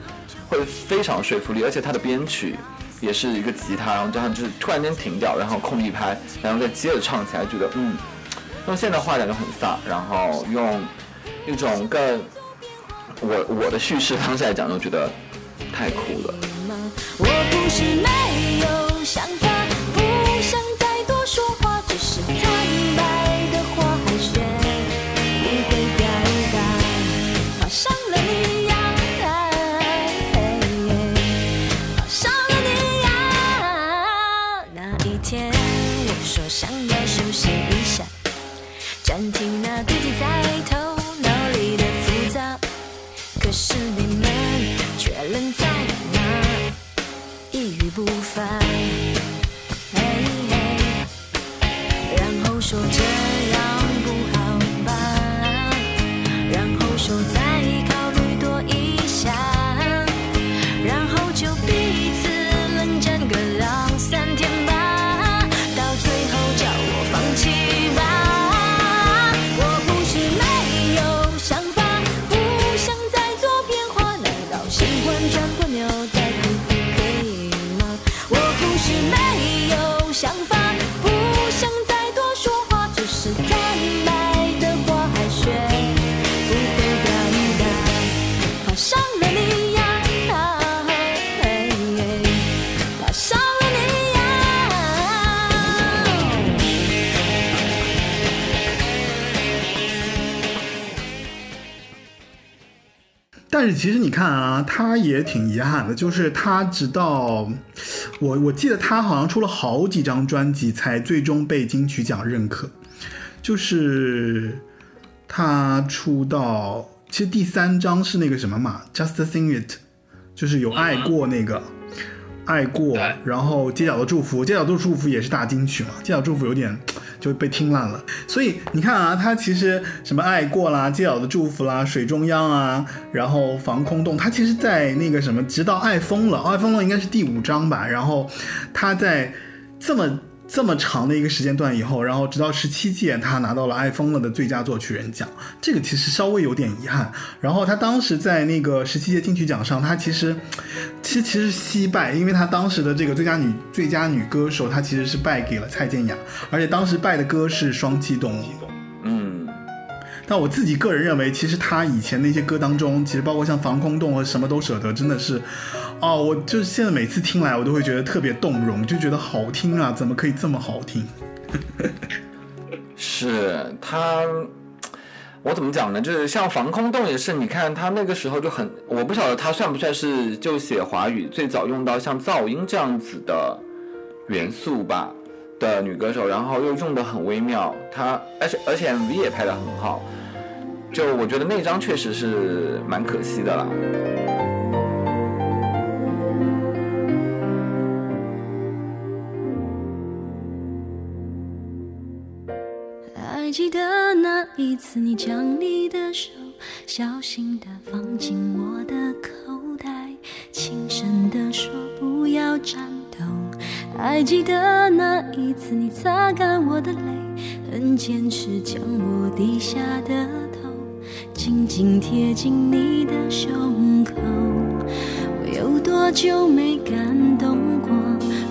会非常说服力，而且它的编曲也是一个吉他，然后加上就是突然间停掉，然后空一拍，然后再接着唱起来，觉得嗯，用现在话讲就很飒，然后用一种更我我的叙事方式来讲，就觉得太酷了。我不是没有想，听那。但是其实你看啊，他也挺遗憾的，就是他直到我我记得他好像出了好几张专辑，才最终被金曲奖认可。就是他出道，其实第三张是那个什么嘛，Just Sing It，就是有爱过那个。爱过，然后街角的祝福，街角的祝福也是大金曲嘛，街角祝福有点 就被听烂了。所以你看啊，他其实什么爱过啦，街角的祝福啦，水中央啊，然后防空洞，他其实，在那个什么，直到爱疯了，爱疯了应该是第五章吧，然后他在这么。这么长的一个时间段以后，然后直到十七届，他拿到了爱疯了的最佳作曲人奖，这个其实稍微有点遗憾。然后他当时在那个十七届金曲奖上，他其实其实其实惜败，因为他当时的这个最佳女最佳女歌手，她其实是败给了蔡健雅，而且当时败的歌是《双栖动物》。但我自己个人认为，其实他以前那些歌当中，其实包括像《防空洞》和《什么都舍得》，真的是，哦，我就是现在每次听来，我都会觉得特别动容，就觉得好听啊，怎么可以这么好听？是他，我怎么讲呢？就是像防空洞也是，你看他那个时候就很，我不晓得他算不算是就写华语最早用到像噪音这样子的元素吧的女歌手，然后又用的很微妙，她而且而且 MV 也拍的很好，就我觉得那张确实是蛮可惜的啦。还记得那一次，你将你的手小心的放进我的口袋，轻声的说不要颤抖。还记得那一次，你擦干我的泪，很坚持将我低下的紧紧贴近你的胸口。我有多久没感动过？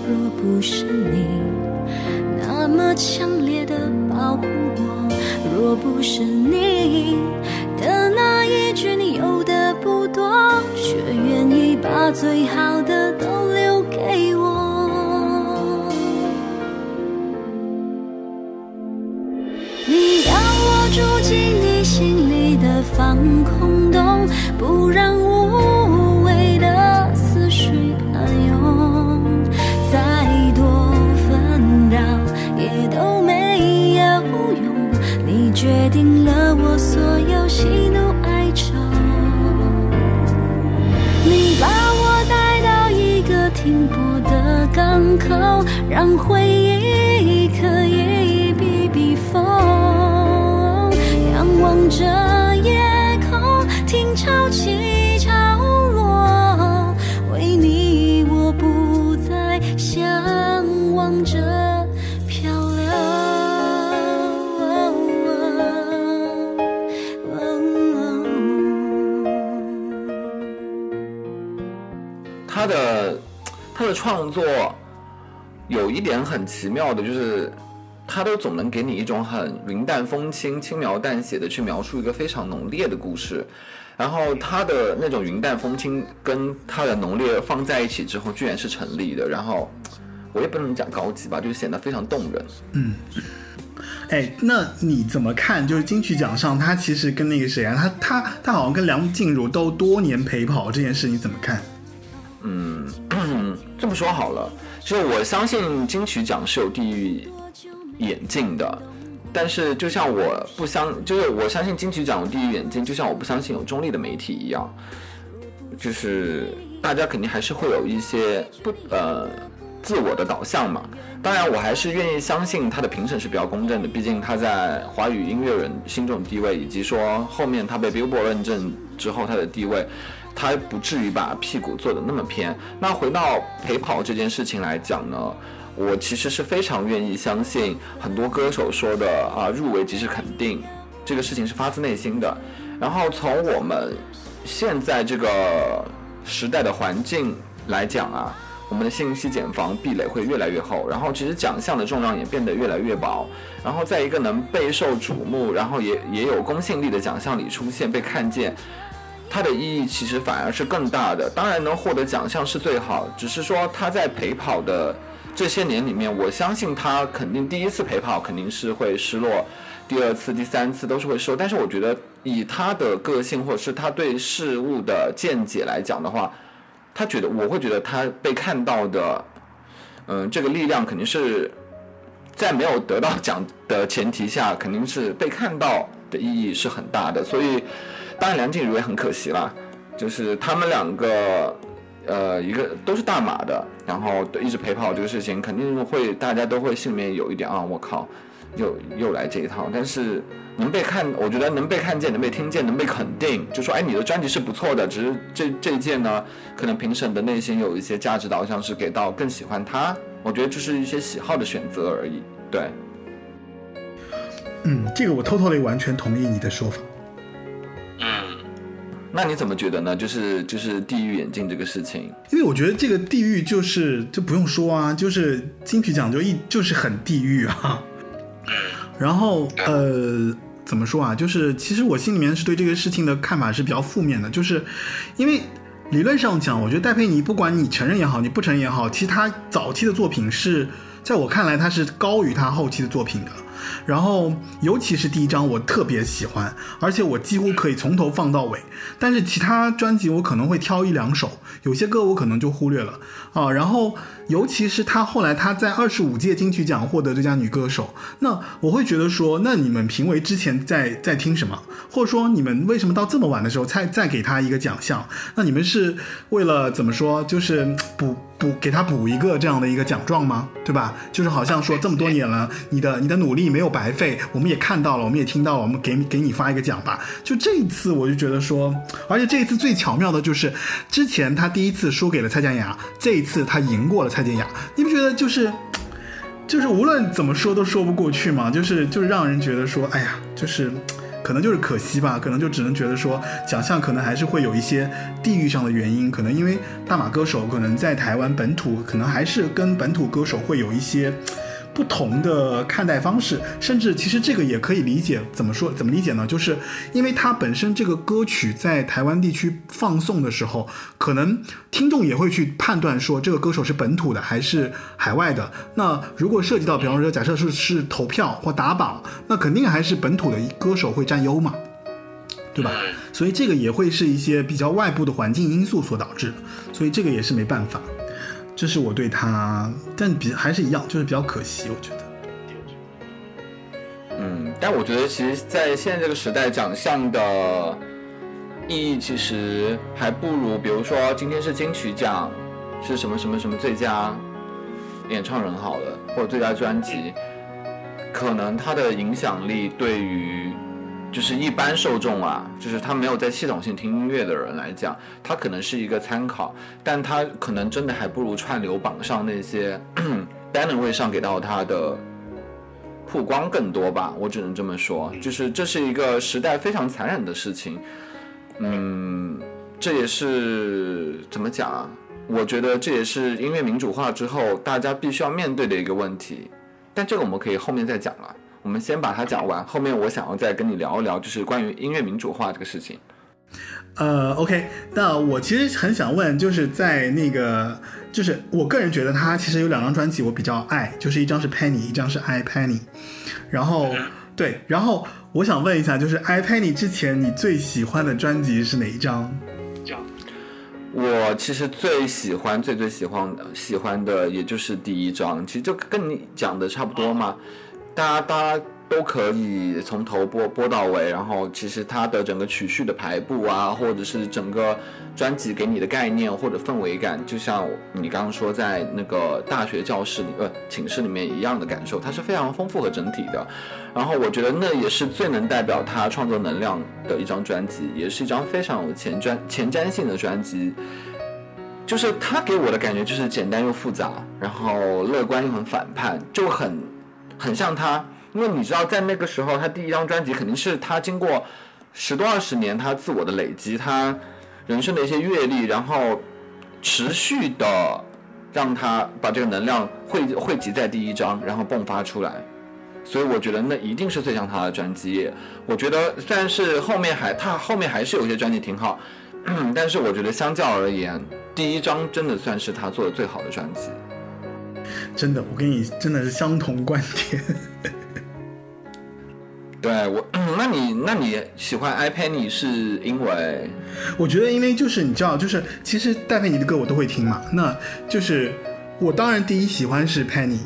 若不是你。那么强烈的保护我，若不是你的那一句你有的不多，却愿意把最好的都留给我。住进你心里的防空洞，不让无谓的思绪暗涌，再多纷扰也都没有用。你决定了我所有喜怒哀愁，你把我带到一个停泊的港口，让回创作有一点很奇妙的，就是他都总能给你一种很云淡风轻、轻描淡写的去描述一个非常浓烈的故事，然后他的那种云淡风轻跟他的浓烈放在一起之后，居然是成立的。然后我也不能讲高级吧，就是显得非常动人。嗯哎，那你怎么看？就是金曲奖上，他其实跟那个谁啊，他他他好像跟梁静茹都多年陪跑这件事，你怎么看？嗯，嗯这么说好了，就是我相信金曲奖是有地域眼镜的，但是就像我不相，就是我相信金曲奖有地域眼镜，就像我不相信有中立的媒体一样，就是大家肯定还是会有一些不呃自我的导向嘛。当然，我还是愿意相信他的评审是比较公正的，毕竟他在华语音乐人心中的地位，以及说后面他被 Billboard 认证之后他的地位。他不至于把屁股坐得那么偏。那回到陪跑这件事情来讲呢，我其实是非常愿意相信很多歌手说的啊，入围即是肯定，这个事情是发自内心的。然后从我们现在这个时代的环境来讲啊，我们的信息茧房壁垒会越来越厚，然后其实奖项的重量也变得越来越薄。然后在一个能备受瞩目，然后也也有公信力的奖项里出现被看见。它的意义其实反而是更大的。当然能获得奖项是最好，只是说他在陪跑的这些年里面，我相信他肯定第一次陪跑肯定是会失落，第二次、第三次都是会失落。但是我觉得以他的个性或者是他对事物的见解来讲的话，他觉得我会觉得他被看到的，嗯，这个力量肯定是在没有得到奖的前提下，肯定是被看到的意义是很大的。所以。当然，梁静茹也很可惜啦，就是他们两个，呃，一个都是大码的，然后一直陪跑这个事情，肯定会大家都会心里面有一点啊，我靠，又又来这一套。但是能被看，我觉得能被看见，能被听见，能被肯定，就说哎，你的专辑是不错的，只是这这一届呢，可能评审的内心有一些价值导向是给到更喜欢他，我觉得就是一些喜好的选择而已。对，嗯，这个我偷偷的完全同意你的说法。嗯，那你怎么觉得呢？就是就是地狱眼镜这个事情，因为我觉得这个地狱就是就不用说啊，就是金曲奖就一就是很地狱啊。然后呃，怎么说啊？就是其实我心里面是对这个事情的看法是比较负面的，就是因为理论上讲，我觉得戴佩妮不管你承认也好，你不承认也好，其实她早期的作品是在我看来，她是高于她后期的作品的。然后，尤其是第一张，我特别喜欢，而且我几乎可以从头放到尾。但是其他专辑我可能会挑一两首，有些歌我可能就忽略了啊。然后，尤其是他后来他在二十五届金曲奖获得最佳女歌手，那我会觉得说，那你们评委之前在在听什么？或者说你们为什么到这么晚的时候才再给他一个奖项？那你们是为了怎么说？就是补。补给他补一个这样的一个奖状吗？对吧？就是好像说这么多年了，你的你的努力没有白费，我们也看到了，我们也听到了，我们给给你发一个奖吧。就这一次，我就觉得说，而且这一次最巧妙的就是，之前他第一次输给了蔡健雅，这一次他赢过了蔡健雅，你不觉得就是，就是无论怎么说都说不过去吗？就是就是让人觉得说，哎呀，就是。可能就是可惜吧，可能就只能觉得说奖项可能还是会有一些地域上的原因，可能因为大马歌手可能在台湾本土，可能还是跟本土歌手会有一些。不同的看待方式，甚至其实这个也可以理解。怎么说？怎么理解呢？就是因为它本身这个歌曲在台湾地区放送的时候，可能听众也会去判断说这个歌手是本土的还是海外的。那如果涉及到，比方说假设是是投票或打榜，那肯定还是本土的歌手会占优嘛，对吧？所以这个也会是一些比较外部的环境因素所导致的。所以这个也是没办法。这是我对他，但比还是一样，就是比较可惜，我觉得。嗯，但我觉得其实，在现在这个时代，奖项的意义其实还不如，比如说今天是金曲奖，是什么什么什么最佳演唱人好了，或者最佳专辑，可能它的影响力对于。就是一般受众啊，就是他没有在系统性听音乐的人来讲，他可能是一个参考，但他可能真的还不如串流榜上那些单人位上给到他的曝光更多吧。我只能这么说，就是这是一个时代非常残忍的事情。嗯，这也是怎么讲啊？我觉得这也是音乐民主化之后大家必须要面对的一个问题。但这个我们可以后面再讲了。我们先把它讲完，后面我想要再跟你聊一聊，就是关于音乐民主化这个事情。呃，OK，那我其实很想问，就是在那个，就是我个人觉得他其实有两张专辑我比较爱，就是一张是 Penny，一张是 I Penny。然后对，然后我想问一下，就是 I Penny 之前你最喜欢的专辑是哪一张？我其实最喜欢、最最喜欢的、喜欢的也就是第一张，其实就跟你讲的差不多嘛。大家，大家都可以从头播播到尾，然后其实它的整个曲序的排布啊，或者是整个专辑给你的概念或者氛围感，就像你刚刚说在那个大学教室里呃寝室里面一样的感受，它是非常丰富和整体的。然后我觉得那也是最能代表他创作能量的一张专辑，也是一张非常有前瞻前瞻性的专辑。就是他给我的感觉就是简单又复杂，然后乐观又很反叛，就很。很像他，因为你知道，在那个时候，他第一张专辑肯定是他经过十多二十年他自我的累积，他人生的一些阅历，然后持续的让他把这个能量汇汇集在第一张，然后迸发出来。所以我觉得那一定是最像他的专辑。我觉得虽然是后面还他后面还是有些专辑挺好，但是我觉得相较而言，第一张真的算是他做的最好的专辑。真的，我跟你真的是相同观点。对我，那你那你喜欢 I Penny 是因为？我觉得，因为就是你知道，就是其实戴佩妮的歌我都会听嘛。那就是我当然第一喜欢是 Penny，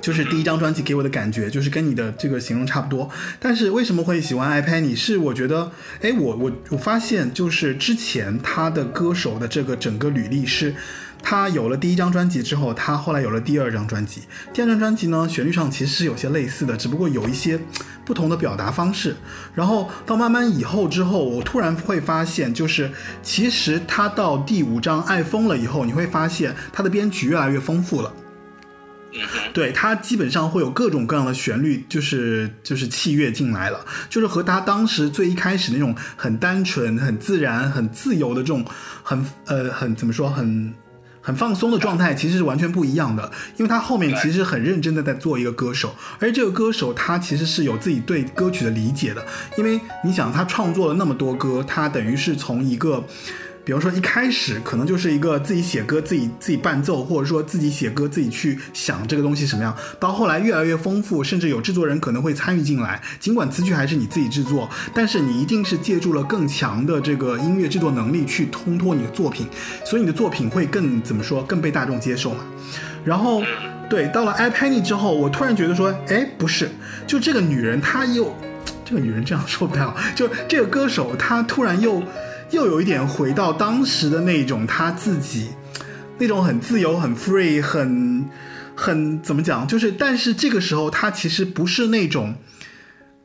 就是第一张专辑给我的感觉就是跟你的这个形容差不多。但是为什么会喜欢 I Penny？是我觉得，哎，我我我发现就是之前他的歌手的这个整个履历是。他有了第一张专辑之后，他后来有了第二张专辑。第二张专辑呢，旋律上其实是有些类似的，只不过有一些不同的表达方式。然后到慢慢以后之后，我突然会发现，就是其实他到第五张《爱疯了》以后，你会发现他的编曲越来越丰富了。对他基本上会有各种各样的旋律，就是就是器乐进来了，就是和他当时最一开始那种很单纯、很自然、很自由的这种，很呃很怎么说很。很放松的状态，其实是完全不一样的。因为他后面其实很认真的在做一个歌手，而这个歌手他其实是有自己对歌曲的理解的。因为你想，他创作了那么多歌，他等于是从一个。比方说一开始可能就是一个自己写歌、自己自己伴奏，或者说自己写歌、自己去想这个东西什么样，到后来越来越丰富，甚至有制作人可能会参与进来。尽管词曲还是你自己制作，但是你一定是借助了更强的这个音乐制作能力去烘托你的作品，所以你的作品会更怎么说，更被大众接受嘛。然后，对，到了 I Penny 之后，我突然觉得说，哎，不是，就这个女人她又，这个女人这样说不太好，就这个歌手她突然又又有一点回到当时的那种他自己那种很自由、很 free、很很怎么讲，就是但是这个时候他其实不是那种，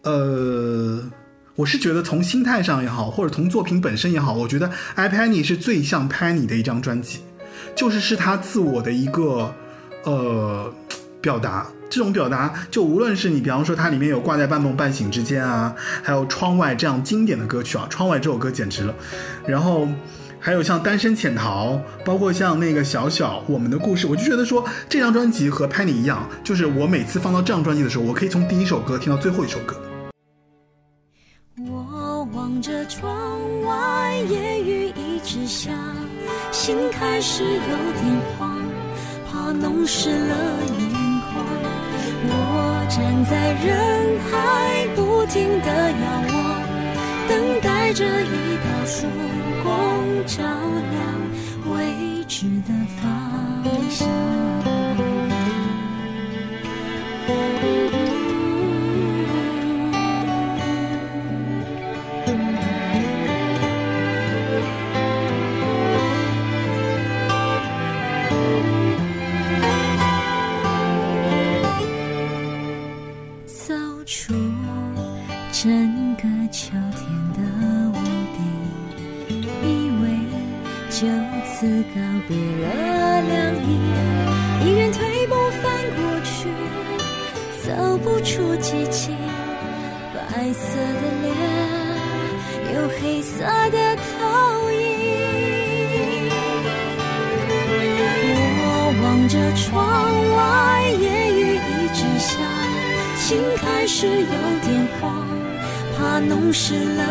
呃。我是觉得从心态上也好，或者从作品本身也好，我觉得《I Penny》是最像 Penny 的一张专辑，就是是他自我的一个呃表达。这种表达，就无论是你，比方说它里面有挂在半梦半醒之间啊，还有窗外这样经典的歌曲啊，窗外这首歌简直了。然后还有像单身潜逃，包括像那个小小我们的故事，我就觉得说这张专辑和潘妮一样，就是我每次放到这张专辑的时候，我可以从第一首歌听到最后一首歌。我望着窗外，夜雨一直下，心开始有点慌，怕弄湿了眼。我站在人海，不停的遥望，等待着一道曙光照亮未知的方向。此告别了凉意，依然退步翻过去，走不出寂静。白色的脸，有黑色的投影。我望着窗外，夜雨一直下，心开始有点慌，怕弄湿了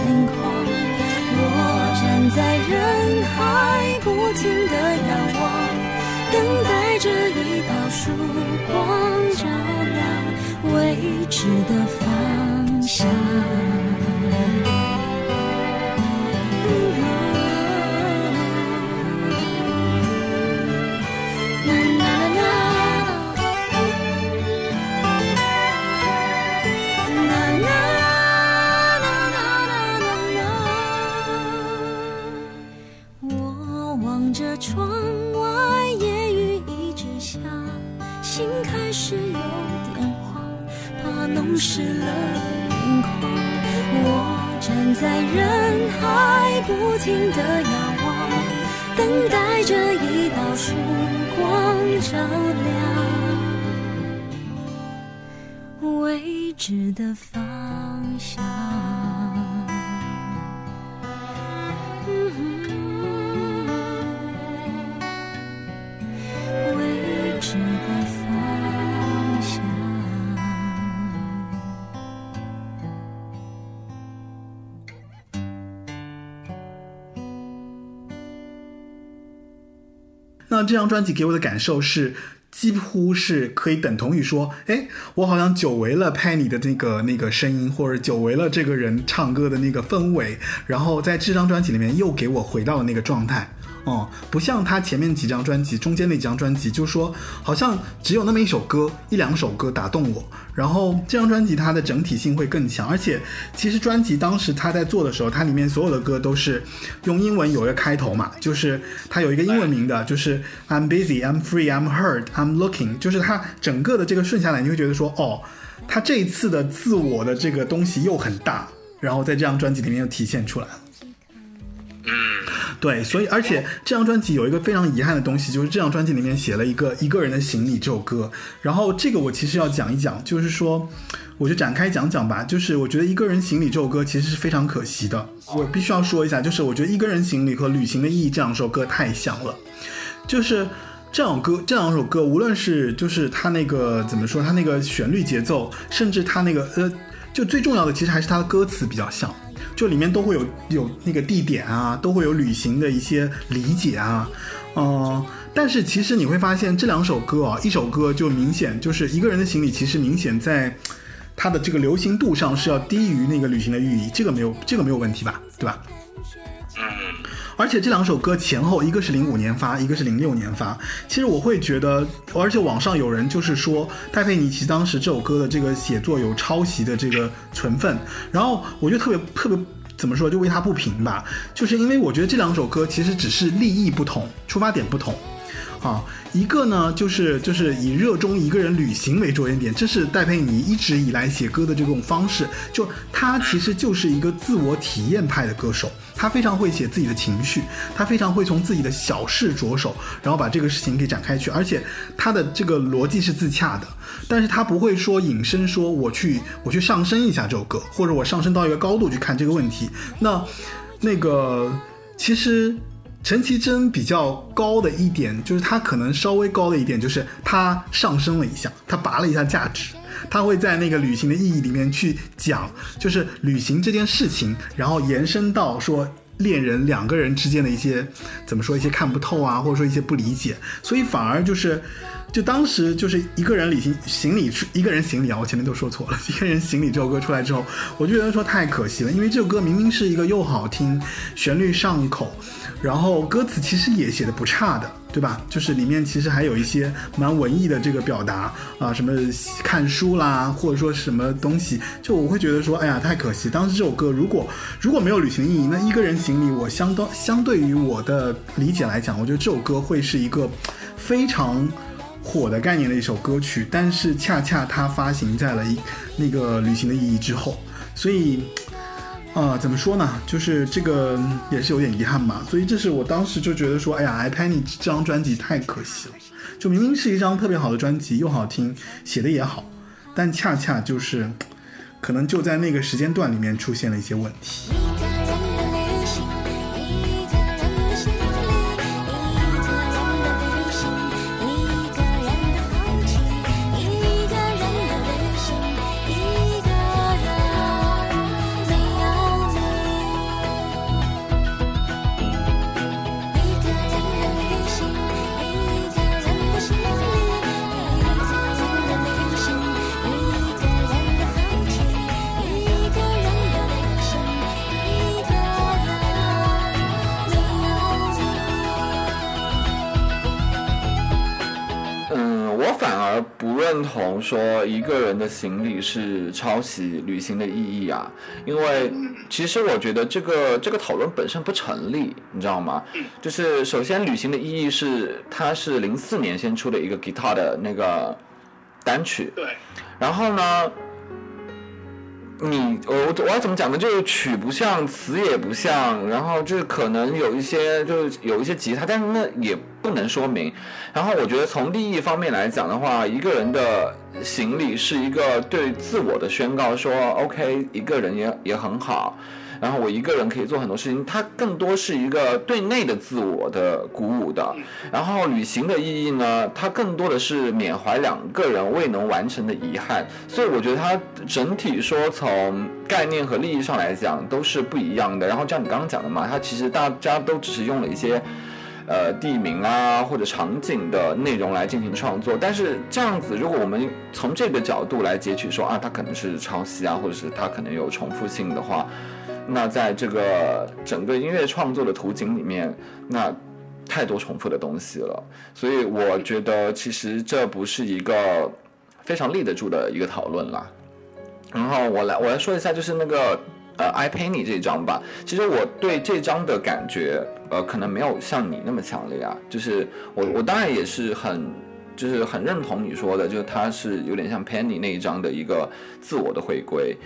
眼眶。在人海，不停的仰望，等待着一道曙光照亮未知的方向。在人海，不停的遥望，等待着一道曙光照亮未知的方向。这张专辑给我的感受是，几乎是可以等同于说，哎，我好像久违了拍你的那个那个声音，或者久违了这个人唱歌的那个氛围，然后在这张专辑里面又给我回到了那个状态。哦，不像他前面几张专辑，中间那几张专辑，就说好像只有那么一首歌、一两首歌打动我。然后这张专辑它的整体性会更强，而且其实专辑当时他在做的时候，它里面所有的歌都是用英文有一个开头嘛，就是它有一个英文名的，就是 I'm busy, I'm free, I'm hurt, I'm looking，就是它整个的这个顺下来，你会觉得说，哦，他这一次的自我的这个东西又很大，然后在这张专辑里面又体现出来了。对，所以而且这张专辑有一个非常遗憾的东西，就是这张专辑里面写了一个一个人的行李这首歌，然后这个我其实要讲一讲，就是说，我就展开讲讲吧，就是我觉得一个人行李这首歌其实是非常可惜的，我必须要说一下，就是我觉得一个人行李和旅行的意义这两首歌太像了。就是这两歌这两首歌，无论是就是它那个怎么说，它那个旋律节奏，甚至它那个呃，就最重要的其实还是它的歌词比较像，就里面都会有有那个地点啊，都会有旅行的一些理解啊，嗯、但是其实你会发现这两首歌啊，一首歌就明显就是一个人的行李，其实明显在它的这个流行度上是要低于那个旅行的寓意，这个没有这个没有问题吧，对吧？嗯，而且这两首歌前后，一个是零五年发，一个是零六年发。其实我会觉得，而且网上有人就是说，戴佩妮其实当时这首歌的这个写作有抄袭的这个成分。然后我就特别特别怎么说，就为他不平吧，就是因为我觉得这两首歌其实只是立意不同，出发点不同。啊，一个呢就是就是以热衷一个人旅行为着眼点，这是戴佩妮一直以来写歌的这种方式。就她其实就是一个自我体验派的歌手，他非常会写自己的情绪，他非常会从自己的小事着手，然后把这个事情给展开去，而且他的这个逻辑是自洽的，但是他不会说引申说我去我去上升一下这首歌，或者我上升到一个高度去看这个问题。那那个其实。陈绮贞比较高的一点，就是她可能稍微高的一点，就是她上升了一下，她拔了一下价值，他会在那个旅行的意义里面去讲，就是旅行这件事情，然后延伸到说恋人两个人之间的一些怎么说一些看不透啊，或者说一些不理解，所以反而就是。就当时就是一个人旅行行李出一个人行李啊，我前面都说错了。一个人行李这首歌出来之后，我就觉得说太可惜了，因为这首歌明明是一个又好听、旋律上口，然后歌词其实也写的不差的，对吧？就是里面其实还有一些蛮文艺的这个表达啊，什么看书啦，或者说什么东西，就我会觉得说，哎呀，太可惜。当时这首歌如果如果没有旅行意义，那一个人行李，我相当相对于我的理解来讲，我觉得这首歌会是一个非常。火的概念的一首歌曲，但是恰恰它发行在了一那个旅行的意义之后，所以，呃、怎么说呢？就是这个也是有点遗憾吧。所以这是我当时就觉得说，哎呀，《I Penny》这张专辑太可惜了，就明明是一张特别好的专辑，又好听，写的也好，但恰恰就是，可能就在那个时间段里面出现了一些问题。认同说一个人的行李是抄袭旅行的意义啊，因为其实我觉得这个这个讨论本身不成立，你知道吗？就是首先旅行的意义是它是零四年先出的一个 guitar 的那个单曲，对，然后呢，你我我要怎么讲呢？就是曲不像，词也不像，然后就是可能有一些就是有一些吉他，但是那也不能说明。然后我觉得从利益方面来讲的话，一个人的行李是一个对自我的宣告说，OK，一个人也也很好。然后我一个人可以做很多事情，它更多是一个对内的自我的鼓舞的。然后旅行的意义呢，它更多的是缅怀两个人未能完成的遗憾。所以我觉得它整体说从概念和利益上来讲都是不一样的。然后像你刚刚讲的嘛，它其实大家都只是用了一些。呃，地名啊或者场景的内容来进行创作，但是这样子，如果我们从这个角度来截取说啊，它可能是抄袭啊，或者是它可能有重复性的话，那在这个整个音乐创作的图景里面，那太多重复的东西了，所以我觉得其实这不是一个非常立得住的一个讨论啦。然后我来我来说一下，就是那个呃 I Penny 这张吧。其实我对这张的感觉，呃，可能没有像你那么强烈啊。就是我我当然也是很就是很认同你说的，就是它是有点像 Penny 那一张的一个自我的回归。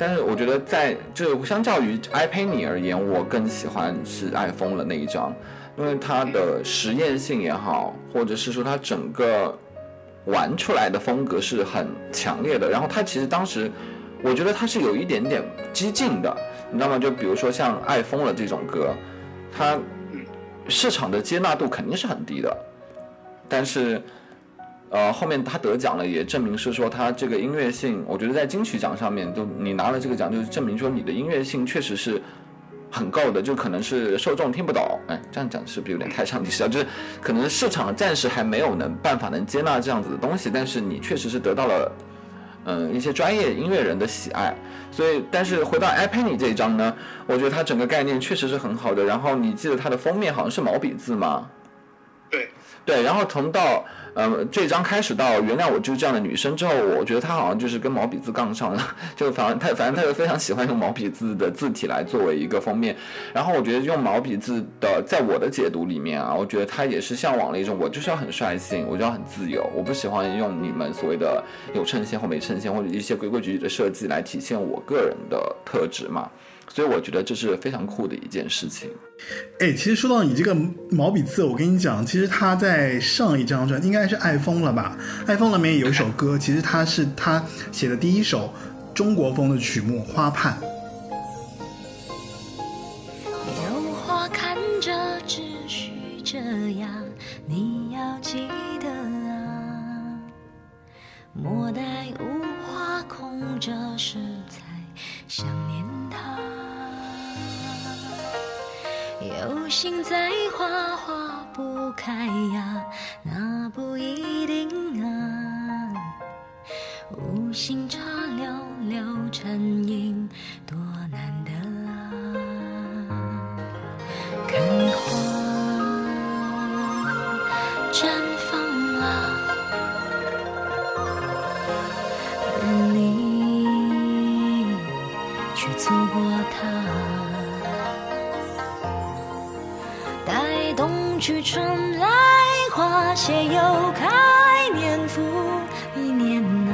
但是我觉得在就相较于 I Penny 而言，我更喜欢是爱疯了那一张，因为它的实验性也好，或者是说它整个玩出来的风格是很强烈的。然后它其实当时，我觉得它是有一点点激进的，你知道吗？就比如说像《爱疯了》这种歌，它市场的接纳度肯定是很低的。但是。呃，后面他得奖了，也证明是说他这个音乐性，我觉得在金曲奖上面，就你拿了这个奖，就是证明说你的音乐性确实是很够的，就可能是受众听不懂，哎，这样讲是不是有点太上帝视角？就是可能市场暂时还没有能办法能接纳这样子的东西，但是你确实是得到了，嗯，一些专业音乐人的喜爱。所以，但是回到 iPenny 这一张呢，我觉得它整个概念确实是很好的。然后你记得它的封面好像是毛笔字吗？对。对，然后从到呃这张开始到原谅我就是这样的女生之后，我觉得她好像就是跟毛笔字杠上了，就反正她反正她就非常喜欢用毛笔字的字体来作为一个封面。然后我觉得用毛笔字的，在我的解读里面啊，我觉得她也是向往了一种我就是要很率性，我就要很自由，我不喜欢用你们所谓的有衬线或没衬线或者一些规规矩矩的设计来体现我个人的特质嘛。所以我觉得这是非常酷的一件事情。哎，其实说到你这个毛笔字，我跟你讲，其实他在上一张专应该是爱疯了吧？爱疯了里面有一首歌，其实他是他写的第一首中国风的曲目《花畔》。有花看着只需这样，你要记得啊。莫待无花空折时才想念他。有心栽花花不开呀，那不一定啊。无心插柳柳成荫，多难得啊。看花绽错过它。待冬去春来，花谢又开，年复一年啊。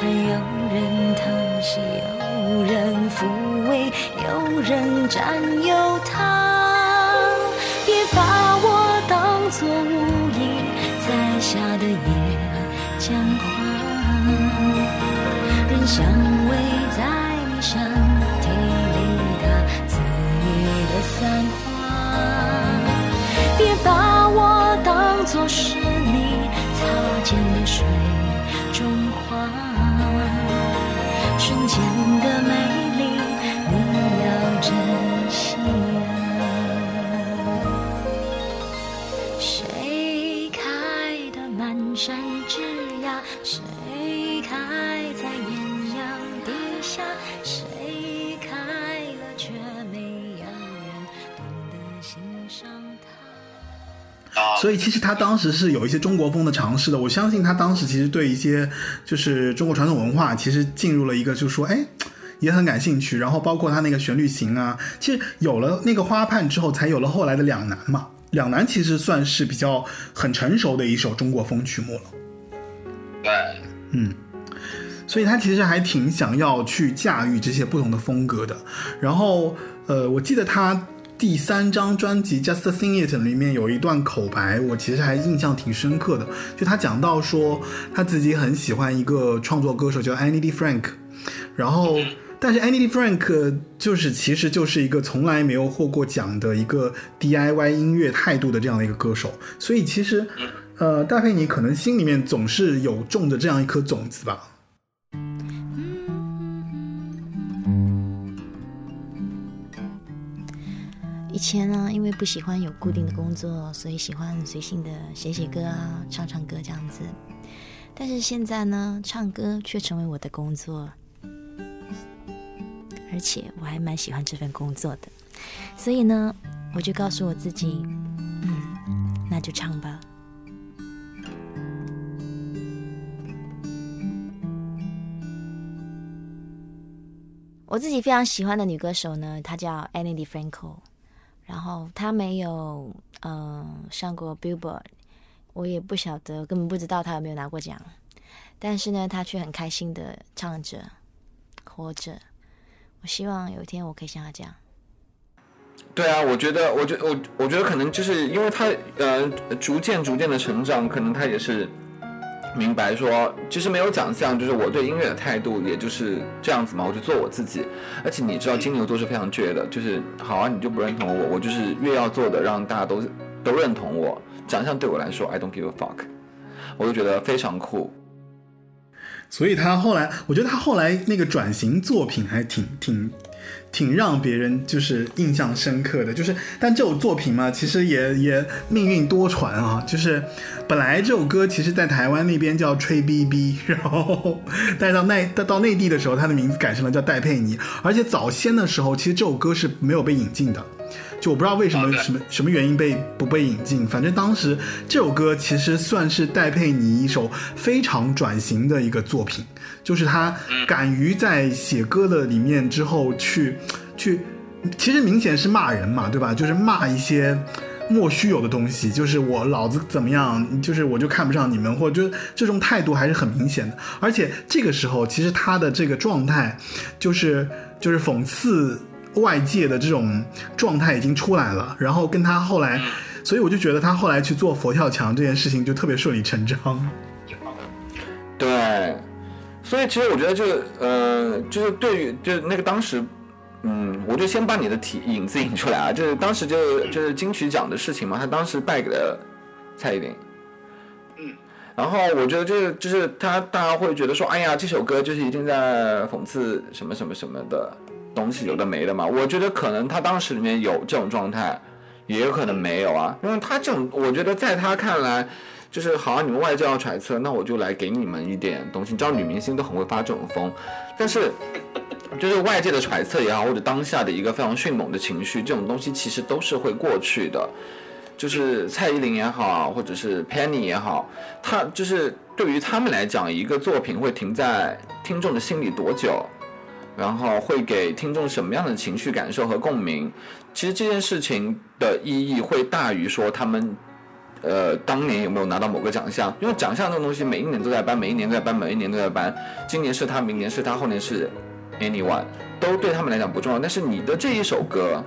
盼有人疼惜，有人抚慰，有人占有它。别把我当作无意栽下的野姜花，任香味在所以其实他当时是有一些中国风的尝试的。我相信他当时其实对一些就是中国传统文化，其实进入了一个就是说，哎，也很感兴趣。然后包括他那个旋律型啊，其实有了那个花畔之后，才有了后来的两难嘛。两难其实算是比较很成熟的一首中国风曲目了。对，嗯，所以他其实还挺想要去驾驭这些不同的风格的。然后，呃，我记得他第三张专辑《Just Sing It》里面有一段口白，我其实还印象挺深刻的。就他讲到说，他自己很喜欢一个创作歌手叫 Annie D. Frank，然后。但是 Annie D. Frank 就是其实就是一个从来没有获过奖的一个 DIY 音乐态度的这样的一个歌手，所以其实，呃，戴佩妮可能心里面总是有种着这样一颗种子吧。以前呢，因为不喜欢有固定的工作，所以喜欢随性的写写歌啊，唱唱歌这样子。但是现在呢，唱歌却成为我的工作，而且我还蛮喜欢这份工作的。所以呢，我就告诉我自己，嗯，那就唱吧。我自己非常喜欢的女歌手呢，她叫 Annie D. 然后他没有嗯、呃上过 Billboard，我也不晓得，根本不知道他有没有拿过奖，但是呢，他却很开心的唱着，活着。我希望有一天我可以像他这样。对啊，我觉得，我觉我我觉得可能就是因为他呃逐渐逐渐的成长，可能他也是明白说，其实没有奖项，就是我对音乐的态度也就是这样子嘛，我就做我自己。而且你知道金牛座是非常倔的，就是好啊，你就不认同我，我就是越要做的让大家都都认同我，奖相对我来说 I don't give a fuck，我就觉得非常酷。所以他后来，我觉得他后来那个转型作品还挺挺挺让别人就是印象深刻的，就是但这首作品嘛，其实也也命运多舛啊，就是本来这首歌其实在台湾那边叫吹逼逼，然后但是到内到到内地的时候，它的名字改成了叫戴佩妮，而且早先的时候，其实这首歌是没有被引进的。就我不知道为什么什么什么原因被不被引进，反正当时这首歌其实算是戴佩妮一首非常转型的一个作品，就是她敢于在写歌的里面之后去去，其实明显是骂人嘛，对吧？就是骂一些莫须有的东西，就是我老子怎么样，就是我就看不上你们，或者就这种态度还是很明显的。而且这个时候，其实他的这个状态就是就是讽刺。外界的这种状态已经出来了，然后跟他后来，所以我就觉得他后来去做佛跳墙这件事情就特别顺理成章。对，所以其实我觉得这个呃，就是对于就是那个当时，嗯，我就先把你的体影子引出来啊，就是当时就就是金曲奖的事情嘛，他当时败给了蔡依林。嗯，然后我觉得就是就是他大家会觉得说，哎呀，这首歌就是一定在讽刺什么什么什么的。东西有的没的嘛，我觉得可能他当时里面有这种状态，也有可能没有啊，因为他这种，我觉得在他看来，就是好像你们外界要揣测，那我就来给你们一点东西。你知道女明星都很会发这种疯，但是就是外界的揣测也好，或者当下的一个非常迅猛的情绪，这种东西其实都是会过去的。就是蔡依林也好，或者是 Penny 也好，他就是对于他们来讲，一个作品会停在听众的心里多久？然后会给听众什么样的情绪感受和共鸣？其实这件事情的意义会大于说他们，呃，当年有没有拿到某个奖项？因为奖项这种东西每一年都在颁，每一年都在颁，每一年都在颁。今年是他，明年是他，后年是 anyone，都对他们来讲不重要。但是你的这一首歌，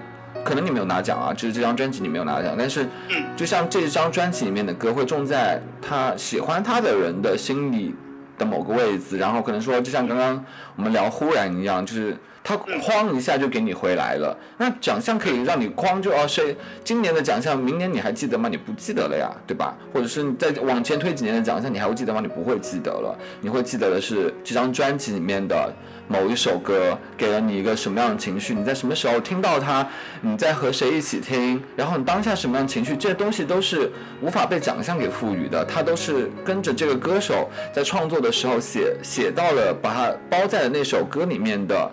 可能你没有拿奖啊，就是这张专辑你没有拿奖，但是就像这张专辑里面的歌会种在他喜欢他的人的心里。的某个位置，然后可能说，就像刚刚我们聊忽然一样，就是他哐一下就给你回来了。那奖项可以让你哐就哦，谁今年的奖项，明年你还记得吗？你不记得了呀，对吧？或者是你再往前推几年的奖项，你还会记得吗？你不会记得了，你会记得的是这张专辑里面的。某一首歌给了你一个什么样的情绪？你在什么时候听到它？你在和谁一起听？然后你当下什么样的情绪？这些东西都是无法被奖项给赋予的，它都是跟着这个歌手在创作的时候写写到了，把它包在了那首歌里面的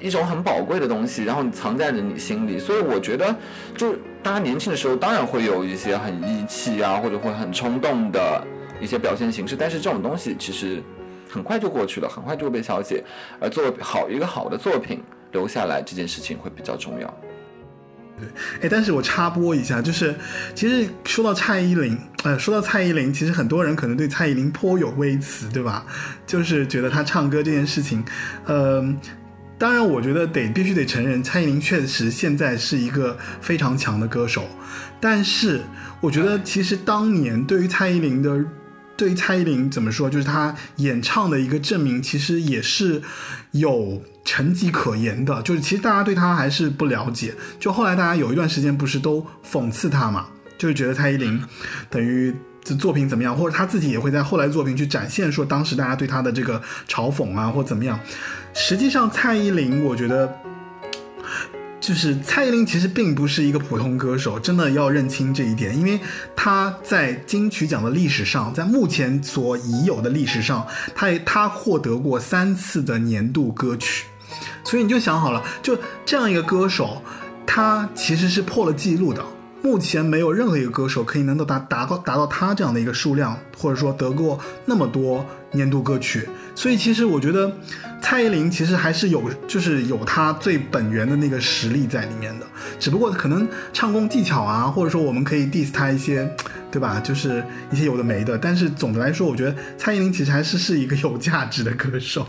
一种很宝贵的东西，然后你藏在了你心里。所以我觉得，就大家年轻的时候当然会有一些很义气啊，或者会很冲动的一些表现形式，但是这种东西其实。很快就过去了，很快就会被消解，而做好一个好的作品留下来这件事情会比较重要。对，哎，但是我插播一下，就是其实说到蔡依林，呃，说到蔡依林，其实很多人可能对蔡依林颇有微词，对吧？就是觉得她唱歌这件事情，呃，当然我觉得得必须得承认，蔡依林确实现在是一个非常强的歌手，但是我觉得其实当年对于蔡依林的。对于蔡依林怎么说，就是她演唱的一个证明，其实也是有成绩可言的。就是其实大家对她还是不了解，就后来大家有一段时间不是都讽刺她嘛，就是觉得蔡依林等于这作品怎么样，或者她自己也会在后来作品去展现说当时大家对她的这个嘲讽啊或怎么样。实际上蔡依林，我觉得。就是蔡依林其实并不是一个普通歌手，真的要认清这一点，因为她在金曲奖的历史上，在目前所已有的历史上，她她获得过三次的年度歌曲，所以你就想好了，就这样一个歌手，她其实是破了记录的，目前没有任何一个歌手可以能够达达到达到她这样的一个数量，或者说得过那么多年度歌曲，所以其实我觉得。蔡依林其实还是有，就是有她最本源的那个实力在里面的，只不过可能唱功技巧啊，或者说我们可以 diss 她一些，对吧？就是一些有的没的。但是总的来说，我觉得蔡依林其实还是是一个有价值的歌手。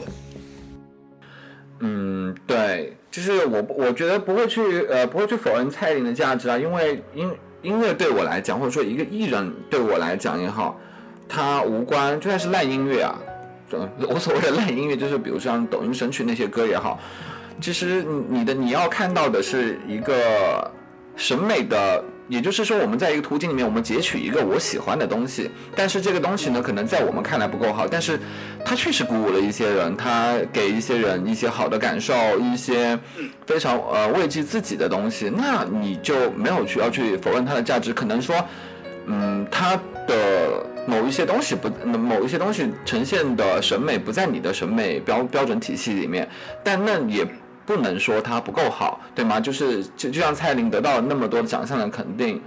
嗯，对，就是我我觉得不会去呃不会去否认蔡依林的价值啊，因为音音乐对我来讲，或者说一个艺人对我来讲也好，它无关就算是烂音乐啊。我所谓的烂音乐，就是比如像抖音神曲那些歌也好，其实你的你要看到的是一个审美的也就是说，我们在一个途径里面，我们截取一个我喜欢的东西，但是这个东西呢，可能在我们看来不够好，但是它确实鼓舞了一些人，它给一些人一些好的感受，一些非常呃慰藉自己的东西，那你就没有去要去否认它的价值，可能说，嗯，它的某一些东西不，某一些东西呈现的审美不在你的审美标标准体系里面，但那也。不能说它不够好，对吗？就是就就像蔡琳得到那么多奖项的肯定，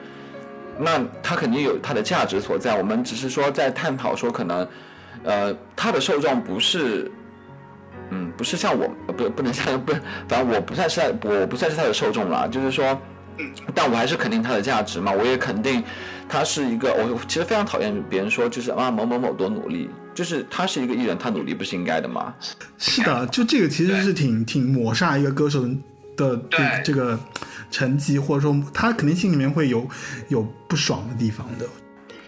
那他肯定有他的价值所在。我们只是说在探讨说，可能，呃，他的受众不是，嗯，不是像我，不不能像不，反正我不算是我不算是他的受众了，就是说。但我还是肯定它的价值嘛，我也肯定，他是一个，我其实非常讨厌别人说就是啊某某某多努力，就是他是一个艺人，他努力不是应该的吗？是的，就这个其实是挺挺抹杀一个歌手的的这个成绩，或者说他肯定心里面会有有不爽的地方的。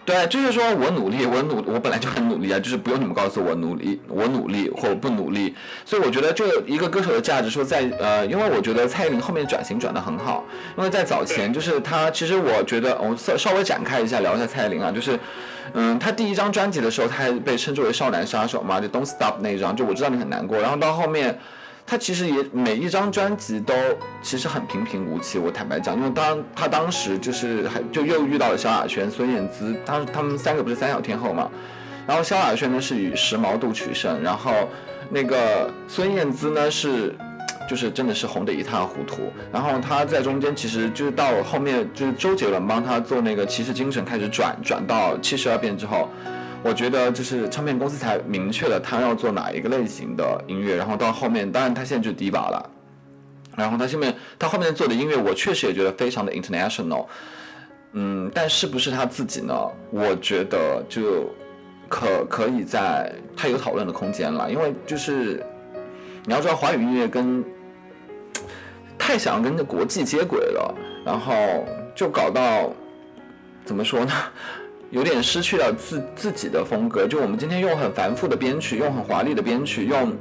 对，就是说我努力，我努，我本来就很努力啊，就是不用你们告诉我努力，我努力或不努力。所以我觉得，就一个歌手的价值，说在呃，因为我觉得蔡依林后面转型转的很好，因为在早前就是她，其实我觉得我稍稍微展开一下聊一下蔡依林啊，就是嗯，她第一张专辑的时候，她还被称之为少男杀手嘛，就 Don't Stop 那一张，就我知道你很难过，然后到后面。他其实也每一张专辑都其实很平平无奇，我坦白讲，因为当他当时就是还就又遇到了萧亚轩、孙燕姿，当他们三个不是三小天后嘛，然后萧亚轩呢是以时髦度取胜，然后那个孙燕姿呢是就是真的是红得一塌糊涂，然后他在中间其实就是到后面就是周杰伦帮他做那个骑士精神开始转转到七十二变之后。我觉得就是唱片公司才明确了他要做哪一个类型的音乐，然后到后面，当然他现在就是迪吧了，然后他后面他后面做的音乐，我确实也觉得非常的 international，嗯，但是不是他自己呢？我觉得就可可以在他有讨论的空间了，因为就是你要知道华语音乐跟太想跟国际接轨了，然后就搞到怎么说呢？有点失去了自自己的风格，就我们今天用很繁复的编曲，用很华丽的编曲，用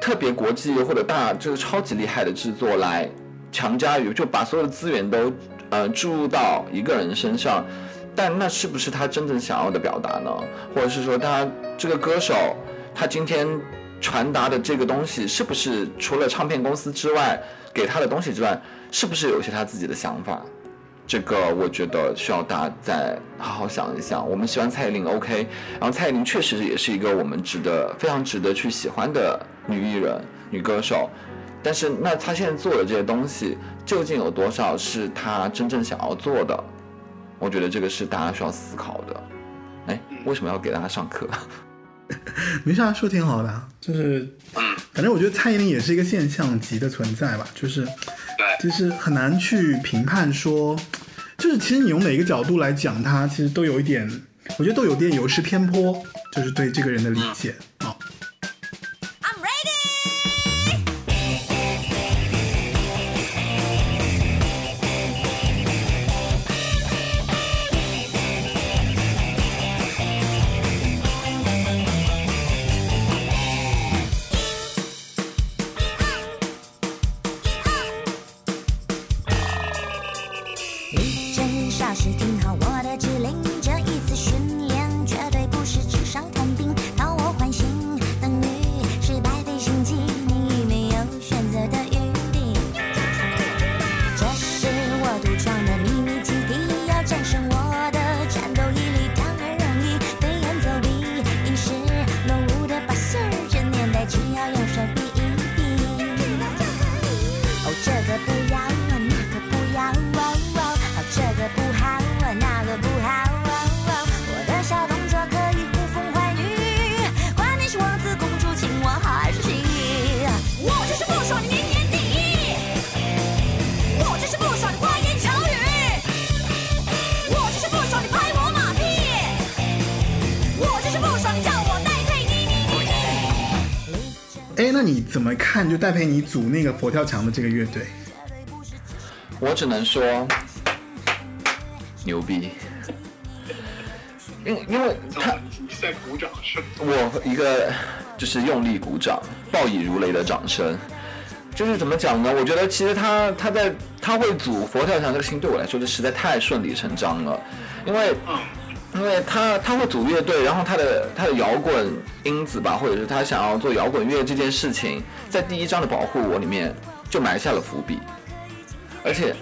特别国际或者大就是超级厉害的制作来强加于，就把所有的资源都呃注入到一个人身上，但那是不是他真正想要的表达呢？或者是说他这个歌手他今天传达的这个东西，是不是除了唱片公司之外给他的东西之外，是不是有一些他自己的想法？这个我觉得需要大家再好好想一想。我们喜欢蔡依林，OK，然后蔡依林确实也是一个我们值得非常值得去喜欢的女艺人、女歌手。但是，那她现在做的这些东西，究竟有多少是她真正想要做的？我觉得这个是大家需要思考的。哎，为什么要给大家上课？没啥，说挺好的，就是 反正我觉得蔡依林也是一个现象级的存在吧，就是。对其实很难去评判说，就是其实你用哪个角度来讲他，其实都有一点，我觉得都有点有失偏颇，就是对这个人的理解。就戴佩妮组那个佛跳墙的这个乐队？我只能说牛逼，因因为他在鼓掌是我一个就是用力鼓掌，暴以如雷的掌声，就是怎么讲呢？我觉得其实他他在他会组佛跳墙这个事情对我来说就实在太顺理成章了，因为因为他他会组乐队，然后他的他的摇滚因子吧，或者是他想要做摇滚乐这件事情，在第一章的保护我里面就埋下了伏笔，而且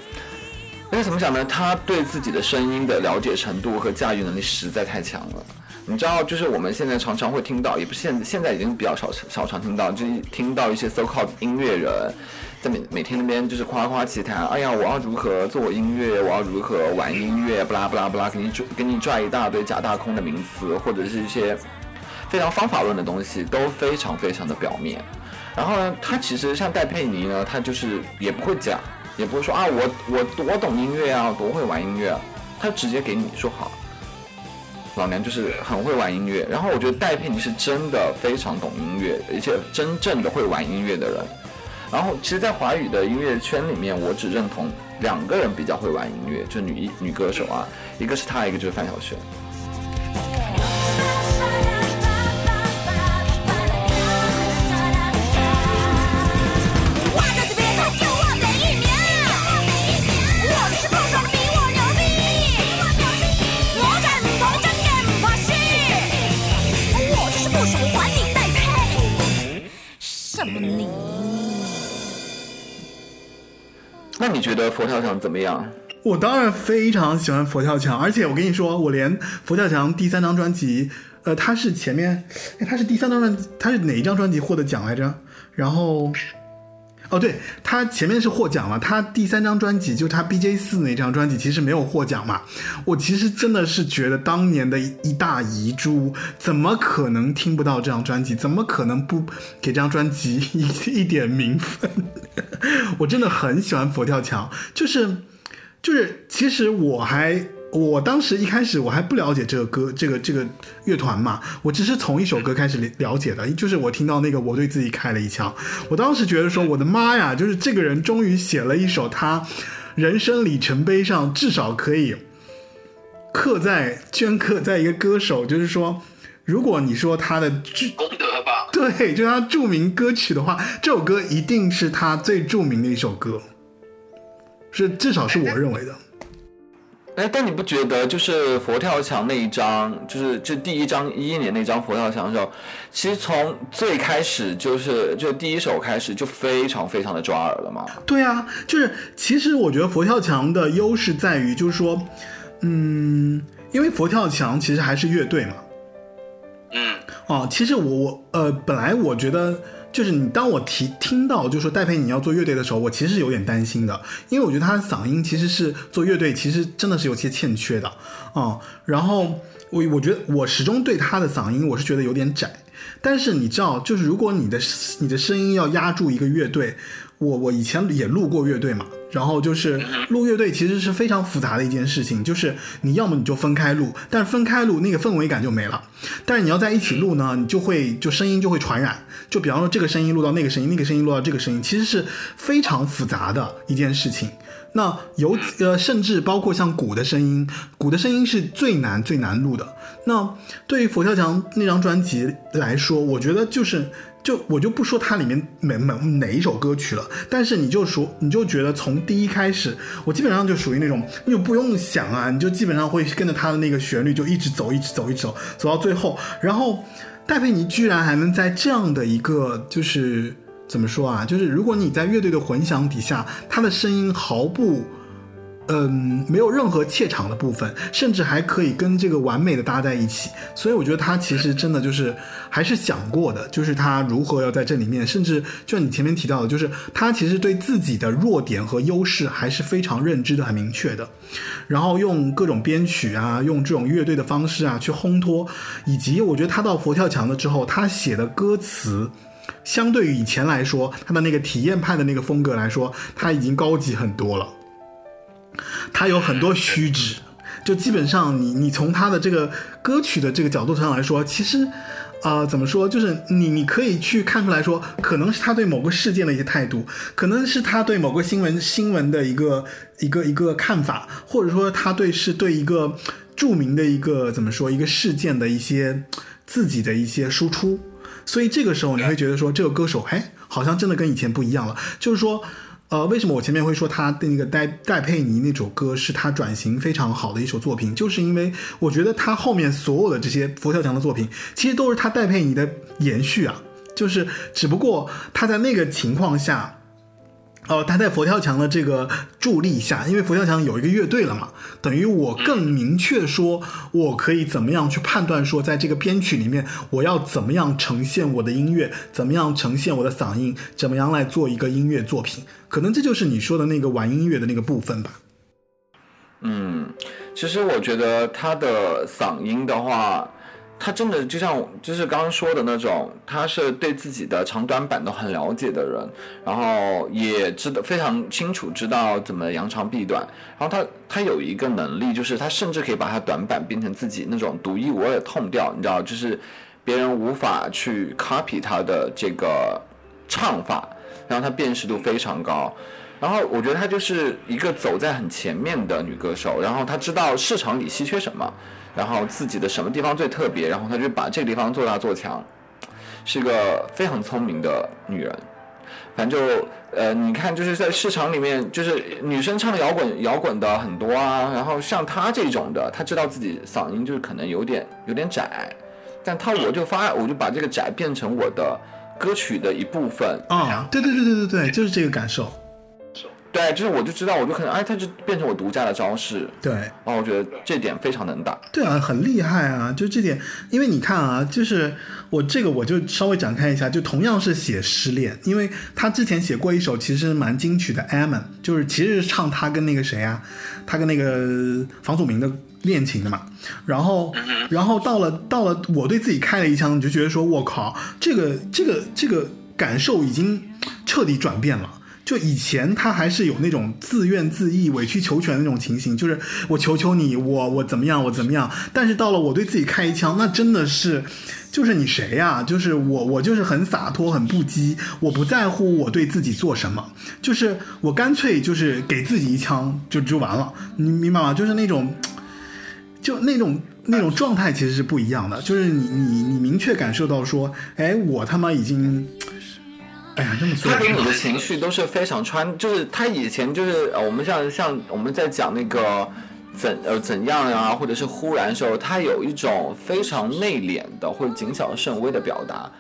而且怎么讲呢？他对自己的声音的了解程度和驾驭能力实在太强了。你知道，就是我们现在常常会听到，也不现现在已经比较少少常听到，就听到一些 so called 音乐人，在每每天那边就是夸夸其谈，哎呀，我要如何做音乐，我要如何玩音乐，不拉不拉不拉，给你拽给你拽一大堆假大空的名词，或者是一些非常方法论的东西，都非常非常的表面。然后呢，他其实像戴佩妮呢，他就是也不会讲，也不会说啊，我我多懂音乐啊，多会玩音乐，他直接给你说好。老娘就是很会玩音乐，然后我觉得戴佩妮是真的非常懂音乐，而且真正的会玩音乐的人。然后其实，在华语的音乐圈里面，我只认同两个人比较会玩音乐，就是女女歌手啊，一个是她，一个就是范晓萱。那你觉得佛跳墙怎么样？我当然非常喜欢佛跳墙，而且我跟你说，我连佛跳墙第三张专辑，呃，它是前面，哎，它是第三张专辑，它是哪一张专辑获得奖来着？然后，哦，对，他前面是获奖了，他第三张专辑就是它 BJ 四那张专辑，其实没有获奖嘛。我其实真的是觉得当年的一大遗珠，怎么可能听不到这张专辑？怎么可能不给这张专辑一 一点名分？我真的很喜欢佛跳墙，就是。就是其实我还我当时一开始我还不了解这个歌这个这个乐团嘛，我只是从一首歌开始了了解的，就是我听到那个我对自己开了一枪，我当时觉得说我的妈呀，就是这个人终于写了一首他人生里程碑上至少可以刻在镌刻在一个歌手，就是说如果你说他的功德吧。对，就他著名歌曲的话，这首歌一定是他最著名的一首歌，是至少是我认为的。哎，但你不觉得就是佛跳墙那一张，就是就第一张一一年那张佛跳墙的时候，其实从最开始就是就第一首开始就非常非常的抓耳了吗？对啊，就是其实我觉得佛跳墙的优势在于，就是说，嗯，因为佛跳墙其实还是乐队嘛。嗯，哦，其实我我呃，本来我觉得就是你当我提听到就说戴佩妮要做乐队的时候，我其实有点担心的，因为我觉得她的嗓音其实是做乐队其实真的是有些欠缺的啊、然后我我觉得我始终对她的嗓音我是觉得有点窄，但是你知道，就是如果你的你的声音要压住一个乐队，我我以前也录过乐队嘛，然后就是录乐队其实是非常复杂的一件事情，就是你要么你就分开录，但是分开录那个氛围感就没了。但是你要在一起录呢，你就会就声音就会传染，就比方说这个声音录到那个声音，那个声音录到这个声音，其实是非常复杂的一件事情。那有呃，甚至包括像鼓的声音，鼓的声音是最难最难录的。那对于佛跳墙那张专辑来说，我觉得就是。就我就不说它里面每每哪一首歌曲了，但是你就说你就觉得从第一开始，我基本上就属于那种你就不用想啊，你就基本上会跟着它的那个旋律就一直走，一直走，一直走，走到最后。然后戴佩妮居然还能在这样的一个就是怎么说啊，就是如果你在乐队的混响底下，她的声音毫不。嗯，没有任何怯场的部分，甚至还可以跟这个完美的搭在一起，所以我觉得他其实真的就是还是想过的，就是他如何要在这里面，甚至就你前面提到的，就是他其实对自己的弱点和优势还是非常认知的、很明确的，然后用各种编曲啊，用这种乐队的方式啊去烘托，以及我觉得他到佛跳墙了之后，他写的歌词。相对于以前来说，他的那个体验派的那个风格来说，他已经高级很多了。他有很多虚指，就基本上你你从他的这个歌曲的这个角度上来说，其实，呃，怎么说，就是你你可以去看出来说，可能是他对某个事件的一些态度，可能是他对某个新闻新闻的一个一个一个看法，或者说他对是对一个著名的一个怎么说一个事件的一些自己的一些输出，所以这个时候你会觉得说，这个歌手，哎。好像真的跟以前不一样了。就是说，呃，为什么我前面会说他的那个戴戴佩妮那首歌是他转型非常好的一首作品，就是因为我觉得他后面所有的这些佛跳墙的作品，其实都是他戴佩妮的延续啊，就是只不过他在那个情况下。哦，他在佛跳墙的这个助力下，因为佛跳墙有一个乐队了嘛，等于我更明确说，我可以怎么样去判断说，在这个编曲里面，我要怎么样呈现我的音乐，怎么样呈现我的嗓音，怎么样来做一个音乐作品，可能这就是你说的那个玩音乐的那个部分吧。嗯，其实我觉得他的嗓音的话。他真的就像就是刚刚说的那种，他是对自己的长短板都很了解的人，然后也知道非常清楚知道怎么扬长避短，然后他他有一个能力，就是他甚至可以把他短板变成自己那种独一无二的痛调，你知道，就是别人无法去 copy 他的这个唱法，然后他辨识度非常高，然后我觉得她就是一个走在很前面的女歌手，然后她知道市场里稀缺什么。然后自己的什么地方最特别，然后他就把这个地方做大做强，是个非常聪明的女人。反正就呃，你看就是在市场里面，就是女生唱摇滚摇滚的很多啊。然后像她这种的，她知道自己嗓音就是可能有点有点窄，但她我就发我就把这个窄变成我的歌曲的一部分。啊，对对对对对对，就是这个感受。对，就是我就知道，我就可能哎，他就变成我独家的招式。对，哦，我觉得这点非常能打。对啊，很厉害啊！就这点，因为你看啊，就是我这个我就稍微展开一下，就同样是写失恋，因为他之前写过一首其实蛮金曲的《Amen》，就是其实是唱他跟那个谁啊，他跟那个房祖名的恋情的嘛。然后，然后到了到了，我对自己开了一枪，你就觉得说，我靠，这个这个这个感受已经彻底转变了。就以前他还是有那种自怨自艾、委曲求全的那种情形，就是我求求你，我我怎么样，我怎么样。但是到了我对自己开一枪，那真的是，就是你谁呀？就是我，我就是很洒脱、很不羁，我不在乎我对自己做什么，就是我干脆就是给自己一枪就就完了，你明白吗？就是那种，就那种那种状态其实是不一样的，就是你你你明确感受到说，哎，我他妈已经。哎呀，这么他给你的情绪都是非常穿，就是他以前就是呃，我们像像我们在讲那个怎呃怎样啊，或者是忽然的时候，他有一种非常内敛的或者谨小慎微的表达，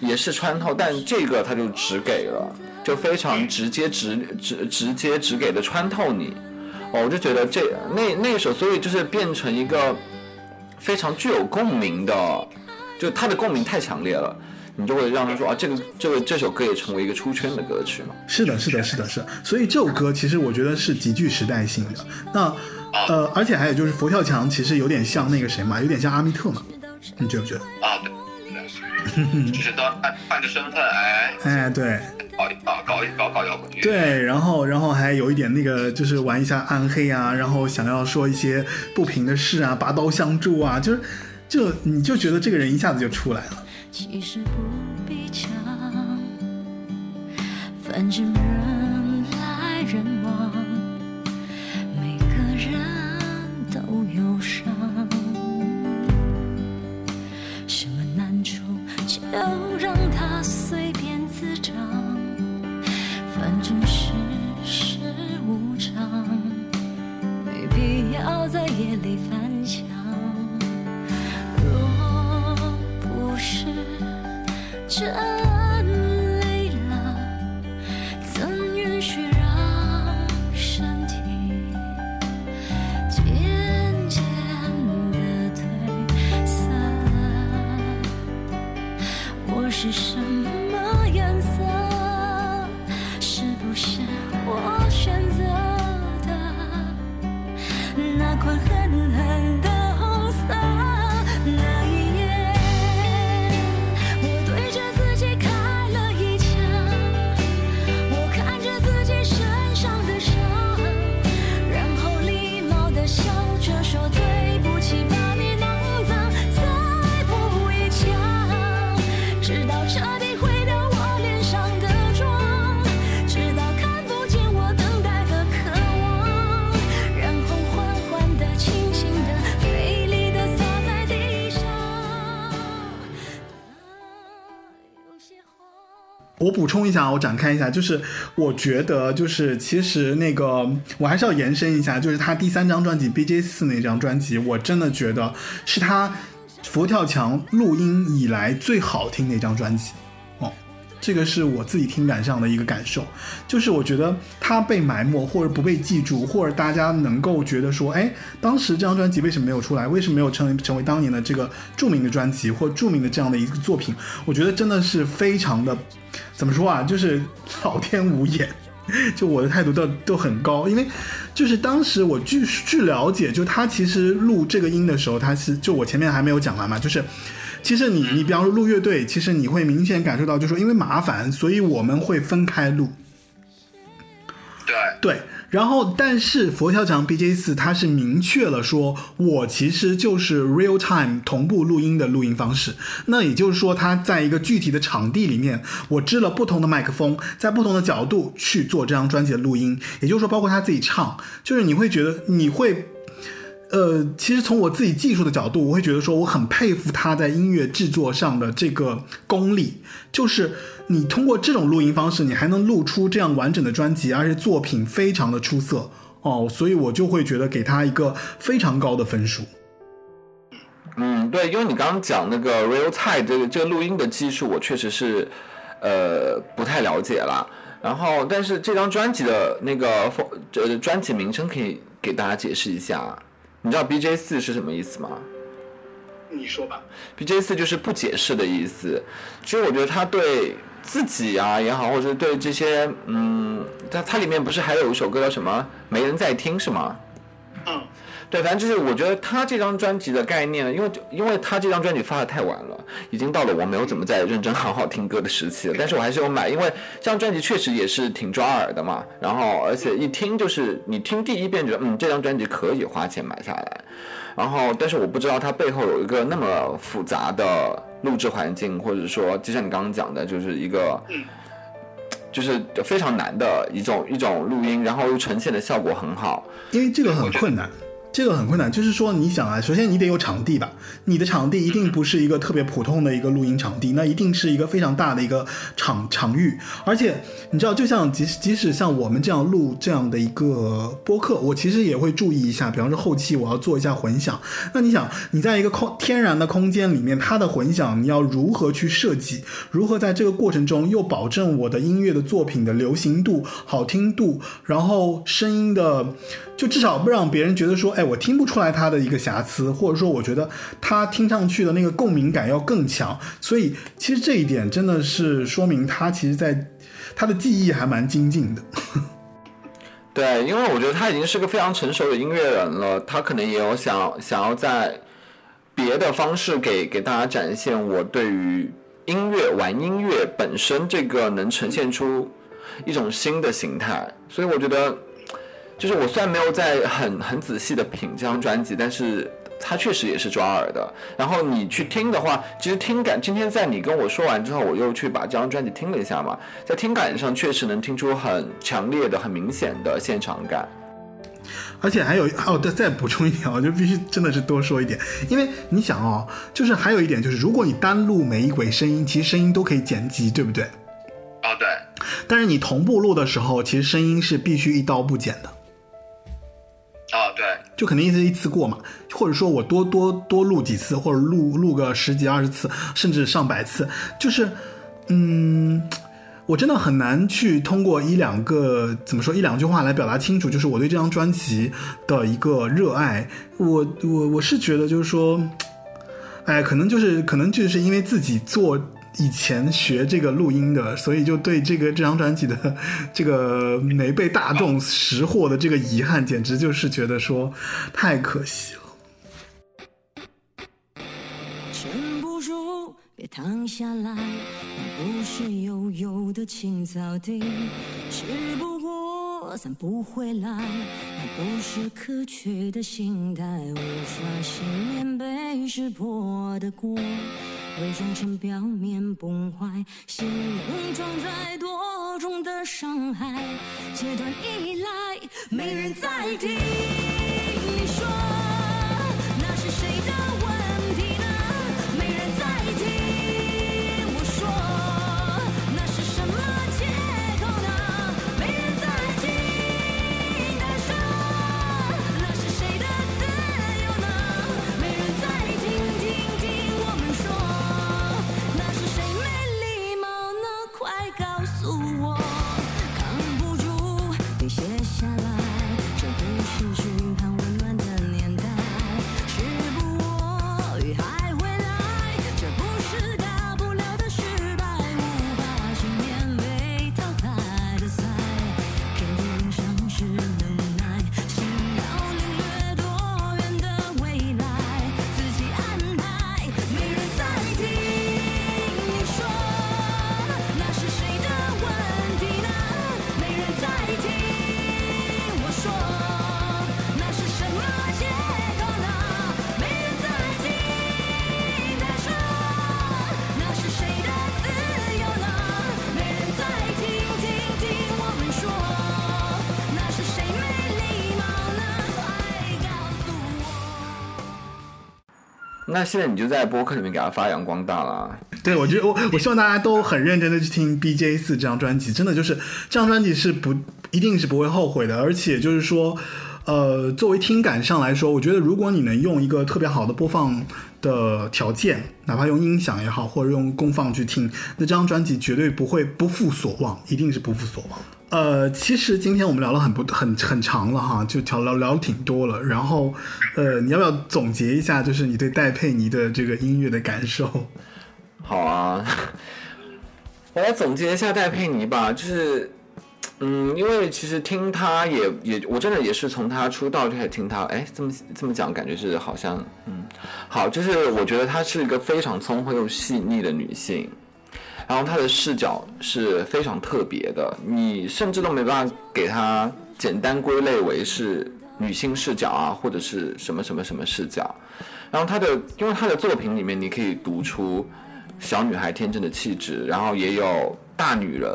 也是穿透，但这个他就只给了，就非常直接直直直接只给的穿透你，哦，我就觉得这那那首，所以就是变成一个非常具有共鸣的，就他的共鸣太强烈了。你就会让他说啊，这个这个这首歌也成为一个出圈的歌曲嘛？是的，是的，是的，是。所以这首歌其实我觉得是极具时代性的。那呃，而且还有就是佛跳墙其实有点像那个谁嘛，有点像阿密特嘛，你觉不觉得？啊，对，就是当换换个身份，哎 哎，对，搞搞搞搞搞摇滚乐。对，然后然后还有一点那个就是玩一下暗黑啊，然后想要说一些不平的事啊，拔刀相助啊，就是就你就觉得这个人一下子就出来了。其实不必讲，反正人来人往，每个人都有伤。什么难处就让它随便滋长，反正是这我补充一下，我展开一下，就是我觉得，就是其实那个我还是要延伸一下，就是他第三张专辑《B J 四》那张专辑，我真的觉得是他佛跳墙录音以来最好听的一张专辑。哦，这个是我自己听感上的一个感受，就是我觉得他被埋没或者不被记住，或者大家能够觉得说，哎，当时这张专辑为什么没有出来？为什么没有成为成为当年的这个著名的专辑或著名的这样的一个作品？我觉得真的是非常的。怎么说啊？就是老天无眼，就我的态度都都很高，因为就是当时我据据了解，就他其实录这个音的时候，他是就我前面还没有讲完嘛，就是其实你你比方说录乐队，其实你会明显感受到，就是说因为麻烦，所以我们会分开录。对对。然后，但是佛跳墙 B J 四它是明确了说，我其实就是 real time 同步录音的录音方式。那也就是说，它在一个具体的场地里面，我支了不同的麦克风，在不同的角度去做这张专辑的录音。也就是说，包括他自己唱，就是你会觉得你会。呃，其实从我自己技术的角度，我会觉得说我很佩服他在音乐制作上的这个功力。就是你通过这种录音方式，你还能录出这样完整的专辑，而且作品非常的出色哦，所以我就会觉得给他一个非常高的分数。嗯，对，因为你刚刚讲那个 real time 这个这个录音的技术，我确实是呃不太了解了。然后，但是这张专辑的那个呃专辑名称可以给大家解释一下。你知道 B J 四是什么意思吗？你说吧。B J 四就是不解释的意思。其实我觉得他对自己啊也好，或者对这些，嗯，它它里面不是还有一首歌叫什么？没人在听是吗？嗯。对，反正就是我觉得他这张专辑的概念，因为因为他这张专辑发的太晚了，已经到了我没有怎么在认真好好听歌的时期了。但是我还是有买，因为这张专辑确实也是挺抓耳的嘛。然后而且一听就是你听第一遍觉得嗯这张专辑可以花钱买下来。然后但是我不知道它背后有一个那么复杂的录制环境，或者说就像你刚刚讲的，就是一个就是非常难的一种一种录音，然后又呈现的效果很好，因为这个很困难。这个很困难，就是说，你想啊，首先你得有场地吧，你的场地一定不是一个特别普通的一个录音场地，那一定是一个非常大的一个场场域，而且你知道，就像即使即使像我们这样录这样的一个播客，我其实也会注意一下，比方说后期我要做一下混响，那你想，你在一个空天然的空间里面，它的混响你要如何去设计，如何在这个过程中又保证我的音乐的作品的流行度、好听度，然后声音的。就至少不让别人觉得说，哎，我听不出来他的一个瑕疵，或者说我觉得他听上去的那个共鸣感要更强。所以其实这一点真的是说明他其实在他的技艺还蛮精进的。对，因为我觉得他已经是个非常成熟的音乐人了，他可能也有想想要在别的方式给给大家展现我对于音乐玩音乐本身这个能呈现出一种新的形态，所以我觉得。就是我虽然没有在很很仔细的品这张专辑，但是它确实也是抓耳的。然后你去听的话，其实听感，今天在你跟我说完之后，我又去把这张专辑听了一下嘛，在听感上确实能听出很强烈的、很明显的现场感。而且还有哦，再再补充一点，我就必须真的是多说一点，因为你想哦，就是还有一点就是，如果你单录每一轨声音，其实声音都可以剪辑，对不对？哦，对。但是你同步录的时候，其实声音是必须一刀不剪的。啊，对，就肯定是一次过嘛，或者说我多多多录几次，或者录录个十几二十次，甚至上百次，就是，嗯，我真的很难去通过一两个怎么说一两句话来表达清楚，就是我对这张专辑的一个热爱。我我我是觉得就是说，哎，可能就是可能就是因为自己做。以前学这个录音的，所以就对这个这张专辑的这个没被大众识货的这个遗憾，简直就是觉得说太可惜了。撑不住，别躺下来，那不是悠悠的青草地；吃不过，散不回来，那不是可缺的心态。无法幸免被识破的过。伪装成表面崩坏，心能装载多重的伤害。切断依赖，没人再听你说，那现在你就在播客里面给他发扬光大了。对，我觉得我 我希望大家都很认真的去听 B J 四这张专辑，真的就是这张专辑是不一定是不会后悔的，而且就是说，呃，作为听感上来说，我觉得如果你能用一个特别好的播放的条件，哪怕用音响也好，或者用功放去听，那这张专辑绝对不会不负所望，一定是不负所望。呃，其实今天我们聊了很不很很长了哈，就聊聊聊挺多了。然后，呃，你要不要总结一下，就是你对戴佩妮的这个音乐的感受？好啊，我来总结一下戴佩妮吧，就是，嗯，因为其实听她也也，我真的也是从她出道就开始听她，哎，这么这么讲，感觉是好像，嗯，好，就是我觉得她是一个非常聪慧又细腻的女性，然后她的视角是非常特别的，你甚至都没办法给她简单归类为是女性视角啊，或者是什么什么什么视角。然后她的，因为她的作品里面，你可以读出小女孩天真的气质，然后也有大女人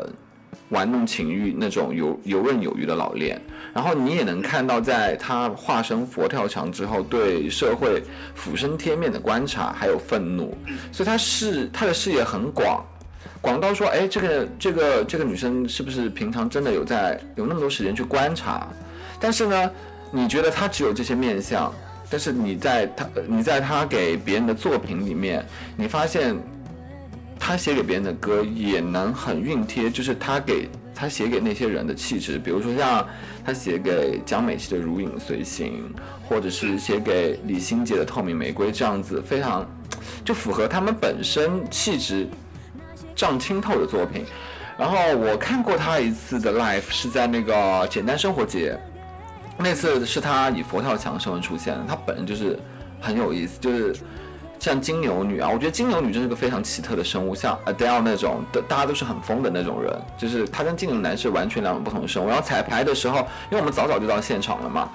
玩弄情欲那种游游刃有余的老练，然后你也能看到，在她化身佛跳墙之后，对社会俯身贴面的观察还有愤怒，所以她是她的视野很广。广到说，哎，这个这个这个女生是不是平常真的有在有那么多时间去观察？但是呢，你觉得她只有这些面相，但是你在她你在她给别人的作品里面，你发现她写给别人的歌也能很熨贴，就是她给她写给那些人的气质，比如说像她写给江美琪的《如影随形》，或者是写给李心洁的《透明玫瑰》这样子，非常就符合他们本身气质涨清透的作品。然后我看过他一次的 live 是在那个简单生活节，那次是他以佛跳墙身份出现的，他本人就是很有意思，就是像金牛女啊，我觉得金牛女真是个非常奇特的生物，像 Adele 那种的，大家都是很疯的那种人，就是她跟金牛男是完全两种不同的生物。然后彩排的时候，因为我们早早就到现场了嘛。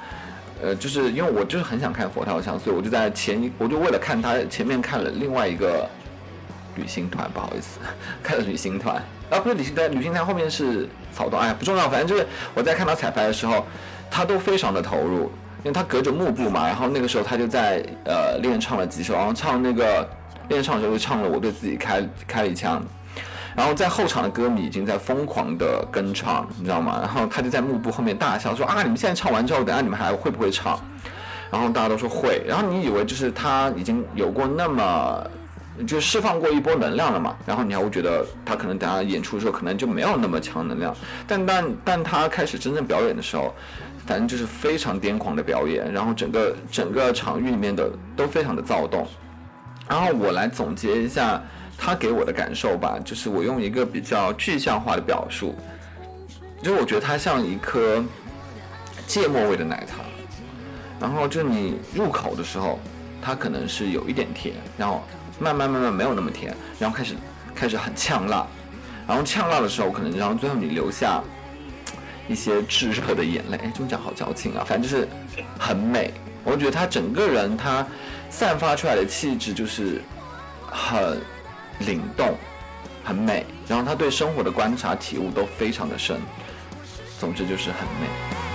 呃，就是因为我就是很想看佛跳墙，所以我就在前，我就为了看他前面看了另外一个旅行团，不好意思，看了旅行团，啊不是旅行团，旅行团后面是草东，哎呀不重要，反正就是我在看到彩排的时候，他都非常的投入，因为他隔着幕布嘛，然后那个时候他就在呃练唱了几首，然后唱那个练唱的时候就唱了我对自己开开了一枪。然后在后场的歌迷已经在疯狂的跟唱，你知道吗？然后他就在幕布后面大笑说啊，你们现在唱完之后，等下你们还会不会唱？然后大家都说会。然后你以为就是他已经有过那么就释放过一波能量了嘛？然后你还会觉得他可能等下演出的时候可能就没有那么强能量。但但但他开始真正表演的时候，反正就是非常癫狂的表演，然后整个整个场域里面的都非常的躁动。然后我来总结一下。他给我的感受吧，就是我用一个比较具象化的表述，就是我觉得它像一颗芥末味的奶茶，然后就你入口的时候，它可能是有一点甜，然后慢慢慢慢没有那么甜，然后开始开始很呛辣，然后呛辣的时候可能然后最后你留下一些炙热的眼泪，哎，这么讲好矫情啊，反正就是很美。我觉得他整个人他散发出来的气质就是很。灵动，很美，然后他对生活的观察体悟都非常的深，总之就是很美。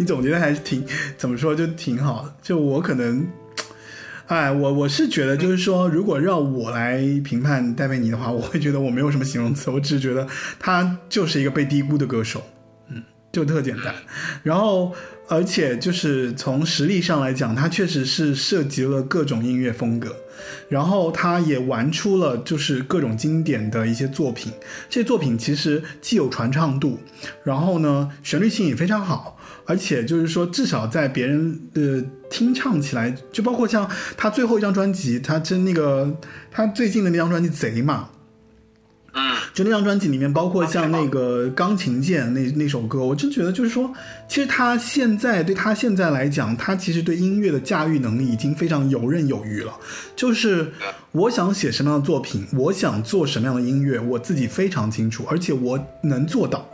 你 总结的还是挺怎么说，就挺好的。就我可能，哎，我我是觉得，就是说，如果让我来评判戴佩妮的话，我会觉得我没有什么形容词，我只是觉得她就是一个被低估的歌手，嗯，就特简单。然后，而且就是从实力上来讲，她确实是涉及了各种音乐风格。然后他也玩出了就是各种经典的一些作品，这些作品其实既有传唱度，然后呢旋律性也非常好，而且就是说至少在别人的听唱起来，就包括像他最后一张专辑，他真那个他最近的那张专辑《贼》嘛。嗯，就那张专辑里面，包括像那个《钢琴键》那那首歌，我真觉得就是说，其实他现在对他现在来讲，他其实对音乐的驾驭能力已经非常游刃有余了。就是我想写什么样的作品，我想做什么样的音乐，我自己非常清楚，而且我能做到。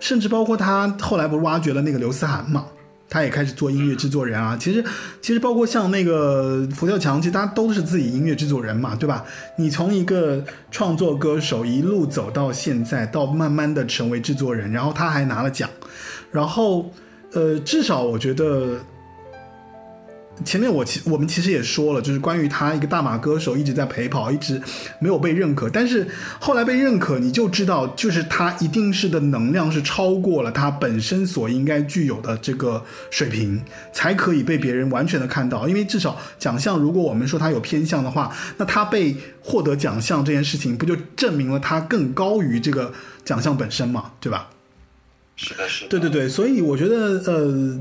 甚至包括他后来不是挖掘了那个刘思涵嘛？他也开始做音乐制作人啊，其实其实包括像那个佛跳墙，其实大家都是自己音乐制作人嘛，对吧？你从一个创作歌手一路走到现在，到慢慢的成为制作人，然后他还拿了奖，然后呃，至少我觉得。前面我其我们其实也说了，就是关于他一个大马歌手一直在陪跑，一直没有被认可，但是后来被认可，你就知道，就是他一定是的能量是超过了他本身所应该具有的这个水平，才可以被别人完全的看到。因为至少奖项，如果我们说他有偏向的话，那他被获得奖项这件事情，不就证明了他更高于这个奖项本身嘛，对吧？是的，是的。对对对，所以我觉得呃。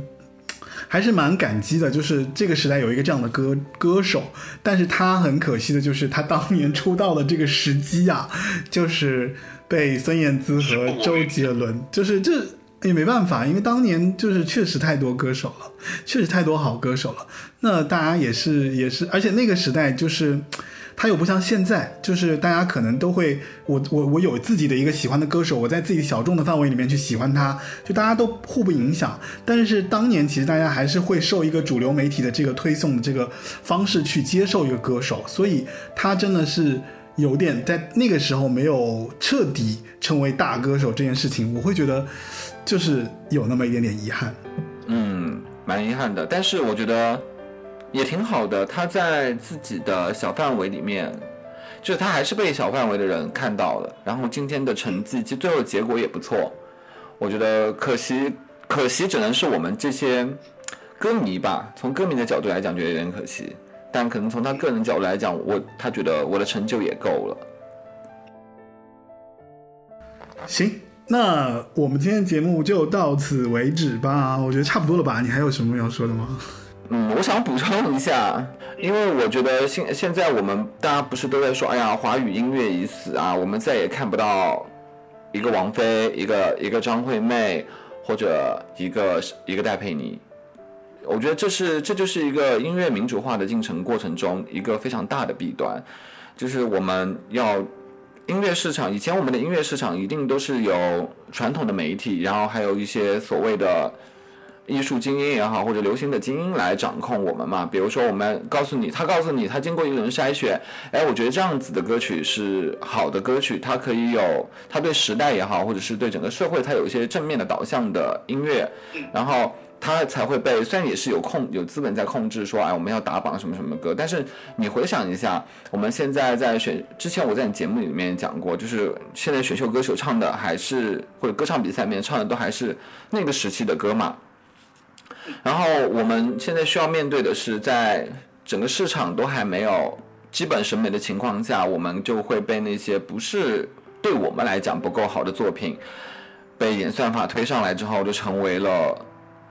还是蛮感激的，就是这个时代有一个这样的歌歌手，但是他很可惜的就是他当年出道的这个时机啊，就是被孙燕姿和周杰伦，就是这也没办法，因为当年就是确实太多歌手了，确实太多好歌手了，那大家也是也是，而且那个时代就是。他又不像现在，就是大家可能都会，我我我有自己的一个喜欢的歌手，我在自己小众的范围里面去喜欢他，就大家都互不影响。但是当年其实大家还是会受一个主流媒体的这个推送的这个方式去接受一个歌手，所以他真的是有点在那个时候没有彻底成为大歌手这件事情，我会觉得就是有那么一点点遗憾。嗯，蛮遗憾的，但是我觉得。也挺好的，他在自己的小范围里面，就是他还是被小范围的人看到了。然后今天的成绩，其实最后结果也不错。我觉得可惜，可惜只能是我们这些歌迷吧。从歌迷的角度来讲，觉得有点可惜。但可能从他个人角度来讲，我他觉得我的成就也够了。行，那我们今天节目就到此为止吧。我觉得差不多了吧？你还有什么要说的吗？嗯，我想补充一下，因为我觉得现现在我们大家不是都在说，哎呀，华语音乐已死啊，我们再也看不到一个王菲，一个一个张惠妹，或者一个一个戴佩妮。我觉得这是这就是一个音乐民主化的进程过程中一个非常大的弊端，就是我们要音乐市场，以前我们的音乐市场一定都是由传统的媒体，然后还有一些所谓的。艺术精英也好，或者流行的精英来掌控我们嘛？比如说，我们告诉你，他告诉你，他经过一轮筛选，哎，我觉得这样子的歌曲是好的歌曲，它可以有，它对时代也好，或者是对整个社会，它有一些正面的导向的音乐，然后它才会被，虽然也是有控有资本在控制，说，哎，我们要打榜什么什么歌，但是你回想一下，我们现在在选之前，我在你节目里面讲过，就是现在选秀歌手唱的还是或者歌唱比赛里面唱的都还是那个时期的歌嘛。然后我们现在需要面对的是，在整个市场都还没有基本审美的情况下，我们就会被那些不是对我们来讲不够好的作品，被演算法推上来之后，就成为了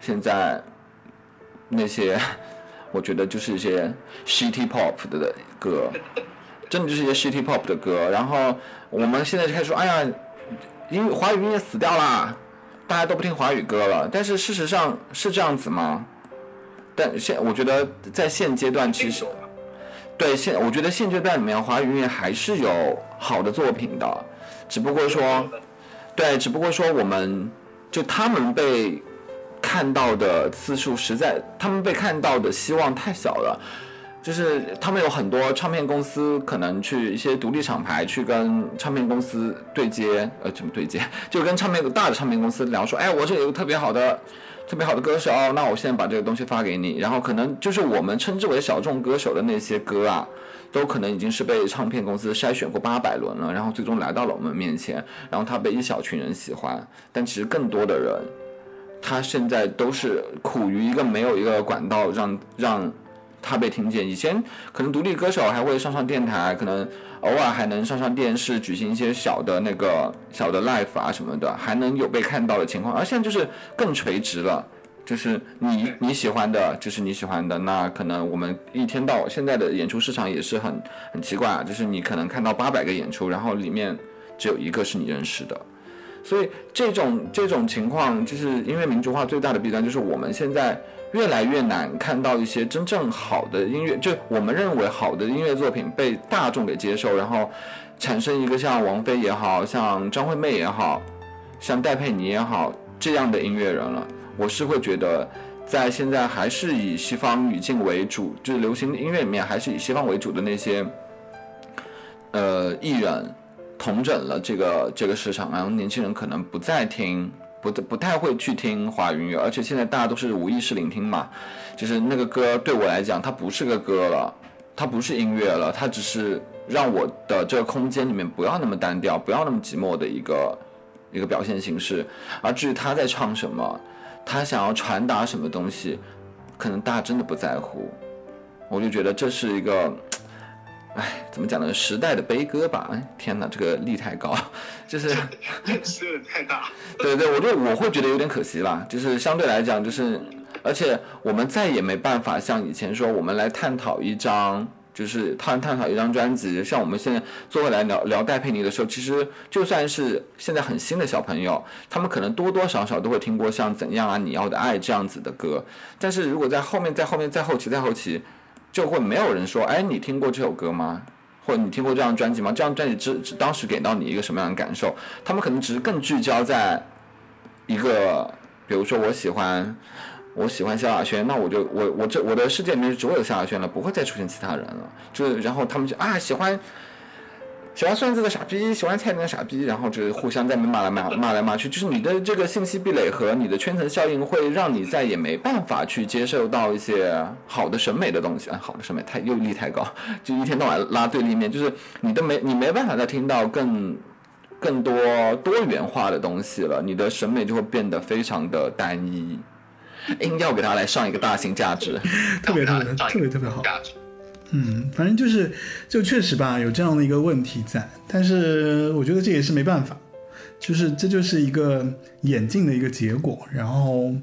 现在那些我觉得就是一些 shitty pop 的歌，真的就是一些 shitty pop 的歌。然后我们现在就开始说，哎呀，音华语音乐死掉啦。大家都不听华语歌了，但是事实上是这样子吗？但现我觉得在现阶段，其实对现我觉得现阶段里面华语音乐还是有好的作品的，只不过说，对，只不过说我们就他们被看到的次数实在，他们被看到的希望太小了。就是他们有很多唱片公司，可能去一些独立厂牌去跟唱片公司对接，呃，怎么对接？就跟唱片大的唱片公司聊说，哎，我这有个特别好的、特别好的歌手，那我现在把这个东西发给你，然后可能就是我们称之为小众歌手的那些歌啊，都可能已经是被唱片公司筛选过八百轮了，然后最终来到了我们面前，然后他被一小群人喜欢，但其实更多的人，他现在都是苦于一个没有一个管道让让。他被听见，以前可能独立歌手还会上上电台，可能偶尔还能上上电视，举行一些小的那个小的 live 啊什么的，还能有被看到的情况。而现在就是更垂直了，就是你你喜欢的，就是你喜欢的。那可能我们一天到现在的演出市场也是很很奇怪啊，就是你可能看到八百个演出，然后里面只有一个是你认识的。所以这种这种情况，就是因为民族化最大的弊端，就是我们现在。越来越难看到一些真正好的音乐，就我们认为好的音乐作品被大众给接受，然后产生一个像王菲也好像张惠妹也好像戴佩妮也好这样的音乐人了。我是会觉得，在现在还是以西方语境为主，就是流行音乐里面还是以西方为主的那些呃艺人统整了这个这个市场，然后年轻人可能不再听。不不太会去听华语音乐，而且现在大家都是无意识聆听嘛，就是那个歌对我来讲，它不是个歌了，它不是音乐了，它只是让我的这个空间里面不要那么单调，不要那么寂寞的一个一个表现形式。而至于他在唱什么，他想要传达什么东西，可能大家真的不在乎。我就觉得这是一个。哎，怎么讲呢？时代的悲歌吧。哎，天哪，这个力太高，就是 是太大。对对，我就我会觉得有点可惜啦。就是相对来讲，就是而且我们再也没办法像以前说，我们来探讨一张，就是探探讨一张专辑。像我们现在坐回来聊聊戴佩妮的时候，其实就算是现在很新的小朋友，他们可能多多少少都会听过像怎样啊、你要的爱这样子的歌。但是如果在后面、在后面、在后期、在后期。就会没有人说，哎，你听过这首歌吗？或者你听过这张专辑吗？这张专辑只当时给到你一个什么样的感受？他们可能只是更聚焦在一个，比如说我喜欢，我喜欢萧亚轩，那我就我我这我的世界里面只有萧亚轩了，不会再出现其他人了。就然后他们就啊喜欢。喜欢孙燕姿的傻逼，喜欢蔡琳的傻逼，然后就是互相在骂来骂骂来骂去，就是你的这个信息壁垒和你的圈层效应，会让你再也没办法去接受到一些好的审美的东西啊，好的审美太又力太高，就一天到晚拉对立面，就是你都没你没办法再听到更更多多元化的东西了，你的审美就会变得非常的单一，硬要给他来上一个大型价值，特别特别特别特别好。嗯，反正就是，就确实吧，有这样的一个问题在，但是我觉得这也是没办法，就是这就是一个演进的一个结果。然后，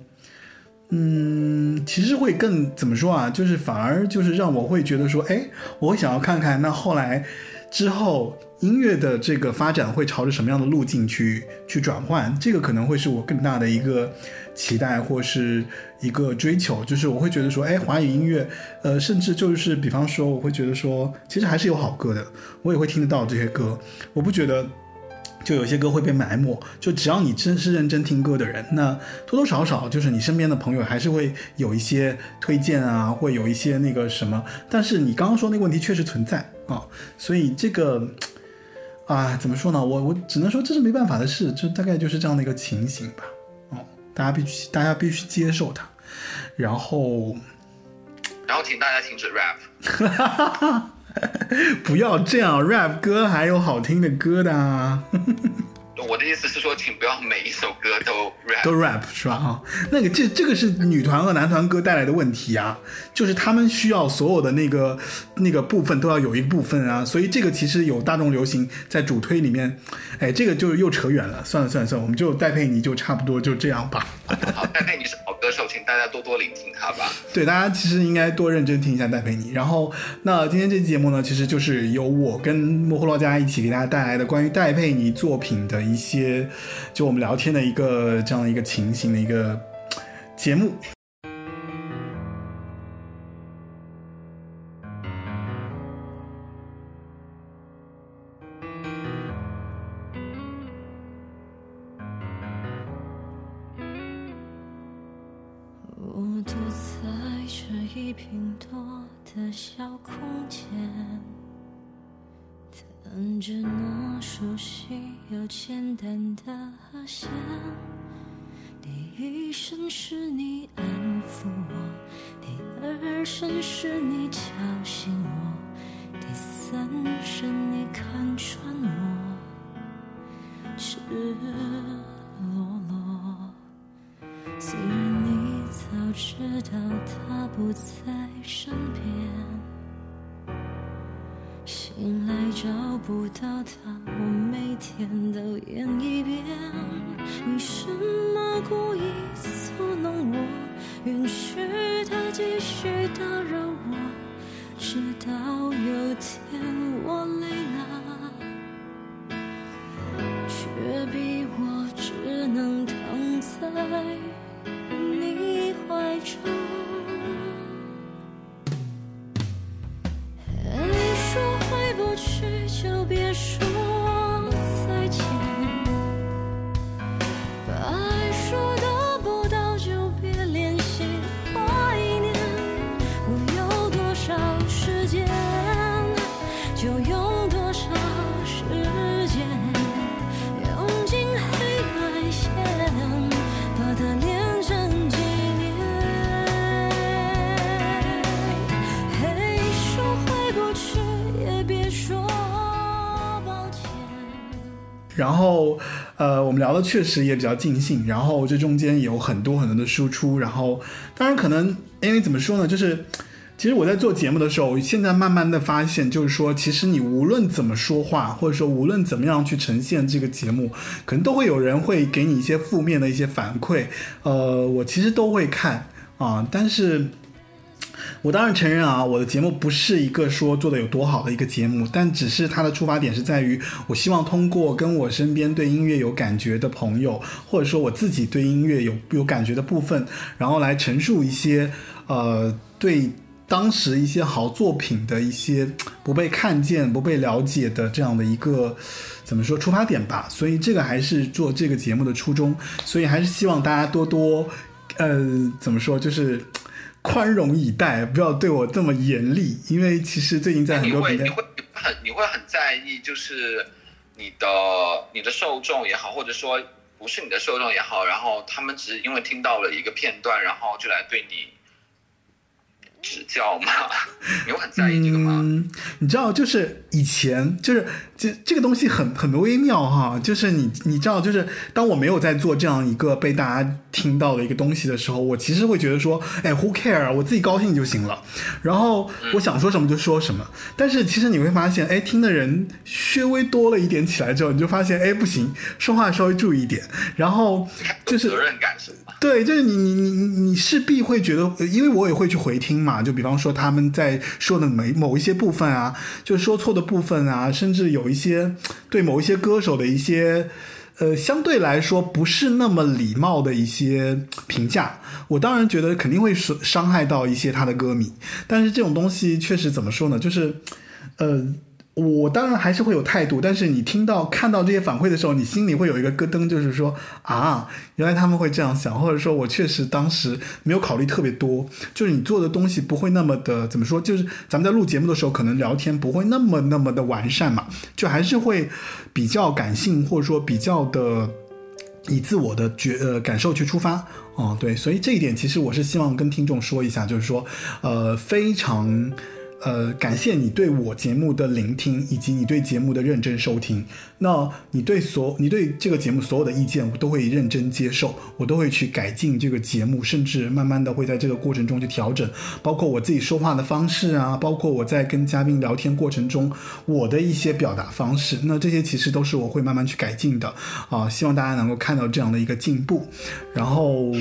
嗯，其实会更怎么说啊？就是反而就是让我会觉得说，哎，我想要看看那后来之后音乐的这个发展会朝着什么样的路径去去转换，这个可能会是我更大的一个。期待或是一个追求，就是我会觉得说，哎，华语音乐，呃，甚至就是比方说，我会觉得说，其实还是有好歌的，我也会听得到这些歌。我不觉得就有些歌会被埋没，就只要你真是认真听歌的人，那多多少少就是你身边的朋友还是会有一些推荐啊，会有一些那个什么。但是你刚刚说那个问题确实存在啊，所以这个啊，怎么说呢？我我只能说这是没办法的事，就大概就是这样的一个情形吧。哦大家必须，大家必须接受它，然后，然后请大家停止 rap，不要这样，rap 歌还有好听的歌的。我的意思是说，请不要每一首歌都 rap，都 rap 是吧？哈，那个这这个是女团和男团歌带来的问题啊，就是他们需要所有的那个那个部分都要有一部分啊，所以这个其实有大众流行在主推里面，哎，这个就又扯远了，算了算了算了，我们就戴佩妮就差不多就这样吧。好，戴佩妮是好歌手，请大家多多聆听她吧。对，大家其实应该多认真听一下戴佩妮。然后，那今天这期节目呢，其实就是由我跟莫霍洛加一起给大家带来的关于戴佩妮作品的。一些，就我们聊天的一个这样的一个情形的一个 节目。我躲在这一平多的小空间，弹着那熟悉又简单的和弦。第一声是你安抚我，第二声是你叫醒我，第三声你看穿我赤裸裸。虽然你早知道他不在身边，醒来找不到他，我每天都演一遍。你什么故意捉弄我，允许他继续打扰我，直到有天我累了，却逼我只能躺在你怀中。说回不去就别说再见，白说然后，呃，我们聊的确实也比较尽兴，然后这中间有很多很多的输出，然后当然可能因为怎么说呢，就是其实我在做节目的时候，现在慢慢的发现，就是说，其实你无论怎么说话，或者说无论怎么样去呈现这个节目，可能都会有人会给你一些负面的一些反馈，呃，我其实都会看啊，但是。我当然承认啊，我的节目不是一个说做的有多好的一个节目，但只是它的出发点是在于，我希望通过跟我身边对音乐有感觉的朋友，或者说我自己对音乐有有感觉的部分，然后来陈述一些呃对当时一些好作品的一些不被看见、不被了解的这样的一个怎么说出发点吧。所以这个还是做这个节目的初衷，所以还是希望大家多多呃怎么说就是。宽容以待，不要对我这么严厉，因为其实最近在很你会多平台，你会很你会很在意，就是你的你的受众也好，或者说不是你的受众也好，然后他们只是因为听到了一个片段，然后就来对你指教吗？你有很在意这个吗？嗯，你知道，就是以前就是这这个东西很很微妙哈，就是你你知道，就是当我没有在做这样一个被大家听到的一个东西的时候，我其实会觉得说，哎，who care，我自己高兴就行了。然后我想说什么就说什么。但是其实你会发现，哎，听的人稍微多了一点起来之后，你就发现，哎，不行，说话稍微注意一点。然后就是责任感是吗？对，就是你你你你你势必会觉得，呃因为我也会去回听嘛，就比方说他们在说的某某一些部分啊，就说错的部分啊，甚至有一些对某一些歌手的一些。呃，相对来说不是那么礼貌的一些评价，我当然觉得肯定会伤伤害到一些他的歌迷，但是这种东西确实怎么说呢，就是，呃，我当然还是会有态度，但是你听到看到这些反馈的时候，你心里会有一个咯噔，就是说啊，原来他们会这样想，或者说我确实当时没有考虑特别多，就是你做的东西不会那么的怎么说，就是咱们在录节目的时候，可能聊天不会那么那么的完善嘛，就还是会比较感性，或者说比较的。以自我的觉呃感受去出发，哦，对，所以这一点其实我是希望跟听众说一下，就是说，呃，非常呃感谢你对我节目的聆听，以及你对节目的认真收听。那你对所你对这个节目所有的意见，我都会认真接受，我都会去改进这个节目，甚至慢慢的会在这个过程中去调整，包括我自己说话的方式啊，包括我在跟嘉宾聊天过程中我的一些表达方式，那这些其实都是我会慢慢去改进的啊，希望大家能够看到这样的一个进步，然后。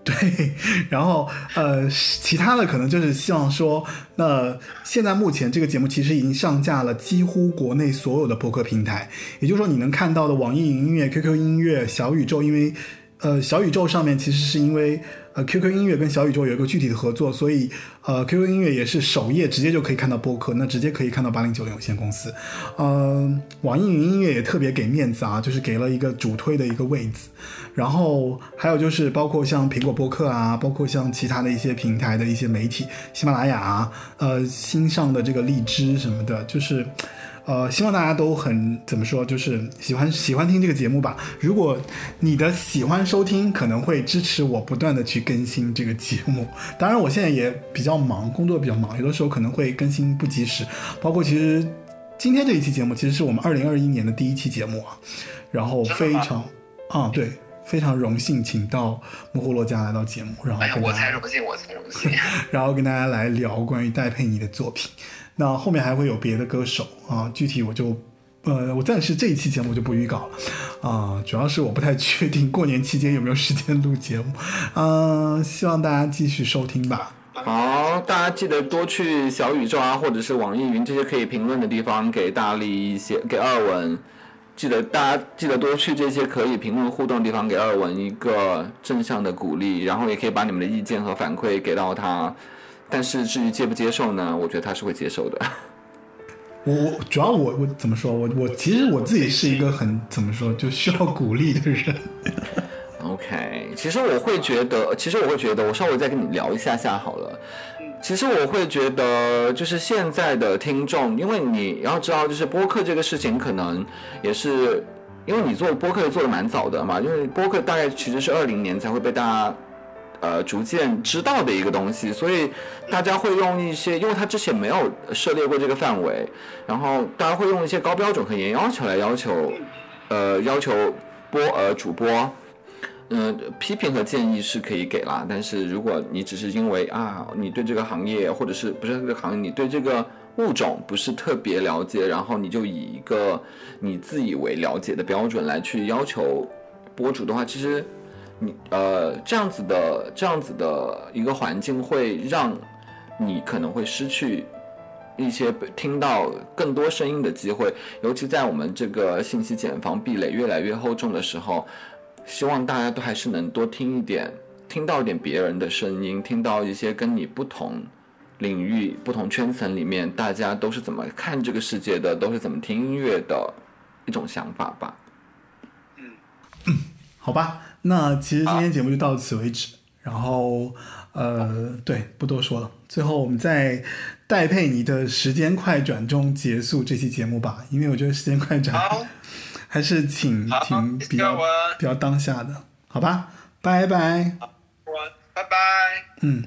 对，然后呃，其他的可能就是希望说，那现在目前这个节目其实已经上架了几乎国内所有的播客平台，也就是说你能看到的网易云音乐、QQ 音乐、小宇宙，因为呃小宇宙上面其实是因为呃 QQ 音乐跟小宇宙有一个具体的合作，所以呃 QQ 音乐也是首页直接就可以看到播客，那直接可以看到八零九零有限公司。呃，网易云音乐也特别给面子啊，就是给了一个主推的一个位置。然后还有就是包括像苹果播客啊，包括像其他的一些平台的一些媒体，喜马拉雅啊，呃新上的这个荔枝什么的，就是。呃，希望大家都很怎么说，就是喜欢喜欢听这个节目吧。如果你的喜欢收听，可能会支持我不断的去更新这个节目。当然，我现在也比较忙，工作比较忙，有的时候可能会更新不及时。包括其实今天这一期节目，其实是我们二零二一年的第一期节目啊。然后非常啊，对，非常荣幸请到木胡洛家来到节目，然后我才荣幸，我才荣幸。然后跟大家来聊关于戴佩妮的作品。那后面还会有别的歌手啊，具体我就，呃，我暂时这一期节目就不预告了，啊，主要是我不太确定过年期间有没有时间录节目，嗯、希望大家继续收听吧。好，大家记得多去小宇宙啊，或者是网易云这些可以评论的地方，给大力一些，给二文。记得大家记得多去这些可以评论互动的地方，给二文一个正向的鼓励，然后也可以把你们的意见和反馈给到他。但是至于接不接受呢？我觉得他是会接受的。我我主要我我怎么说？我我其实我自己是一个很怎么说就需要鼓励的人。OK，其实我会觉得，其实我会觉得，我稍微再跟你聊一下下好了。其实我会觉得，就是现在的听众，因为你要知道，就是播客这个事情，可能也是因为你做播客也做的蛮早的嘛，因为播客大概其实是二零年才会被大家呃逐渐知道的一个东西，所以大家会用一些，因为他之前没有涉猎过这个范围，然后大家会用一些高标准和严要求来要求，呃，要求播呃主播。嗯，批评和建议是可以给啦，但是如果你只是因为啊，你对这个行业或者是不是这个行业，你对这个物种不是特别了解，然后你就以一个你自以为了解的标准来去要求博主的话，其实你呃这样子的这样子的一个环境会让你可能会失去一些听到更多声音的机会，尤其在我们这个信息茧房壁垒越来越厚重的时候。希望大家都还是能多听一点，听到一点别人的声音，听到一些跟你不同领域、不同圈层里面大家都是怎么看这个世界的，都是怎么听音乐的一种想法吧。嗯好吧，那其实今天节目就到此为止。然后，呃，对，不多说了。最后，我们在戴佩妮的时间快转中结束这期节目吧，因为我觉得时间快转，还是挺好挺比较比较当下的，好吧？拜拜。拜拜。嗯。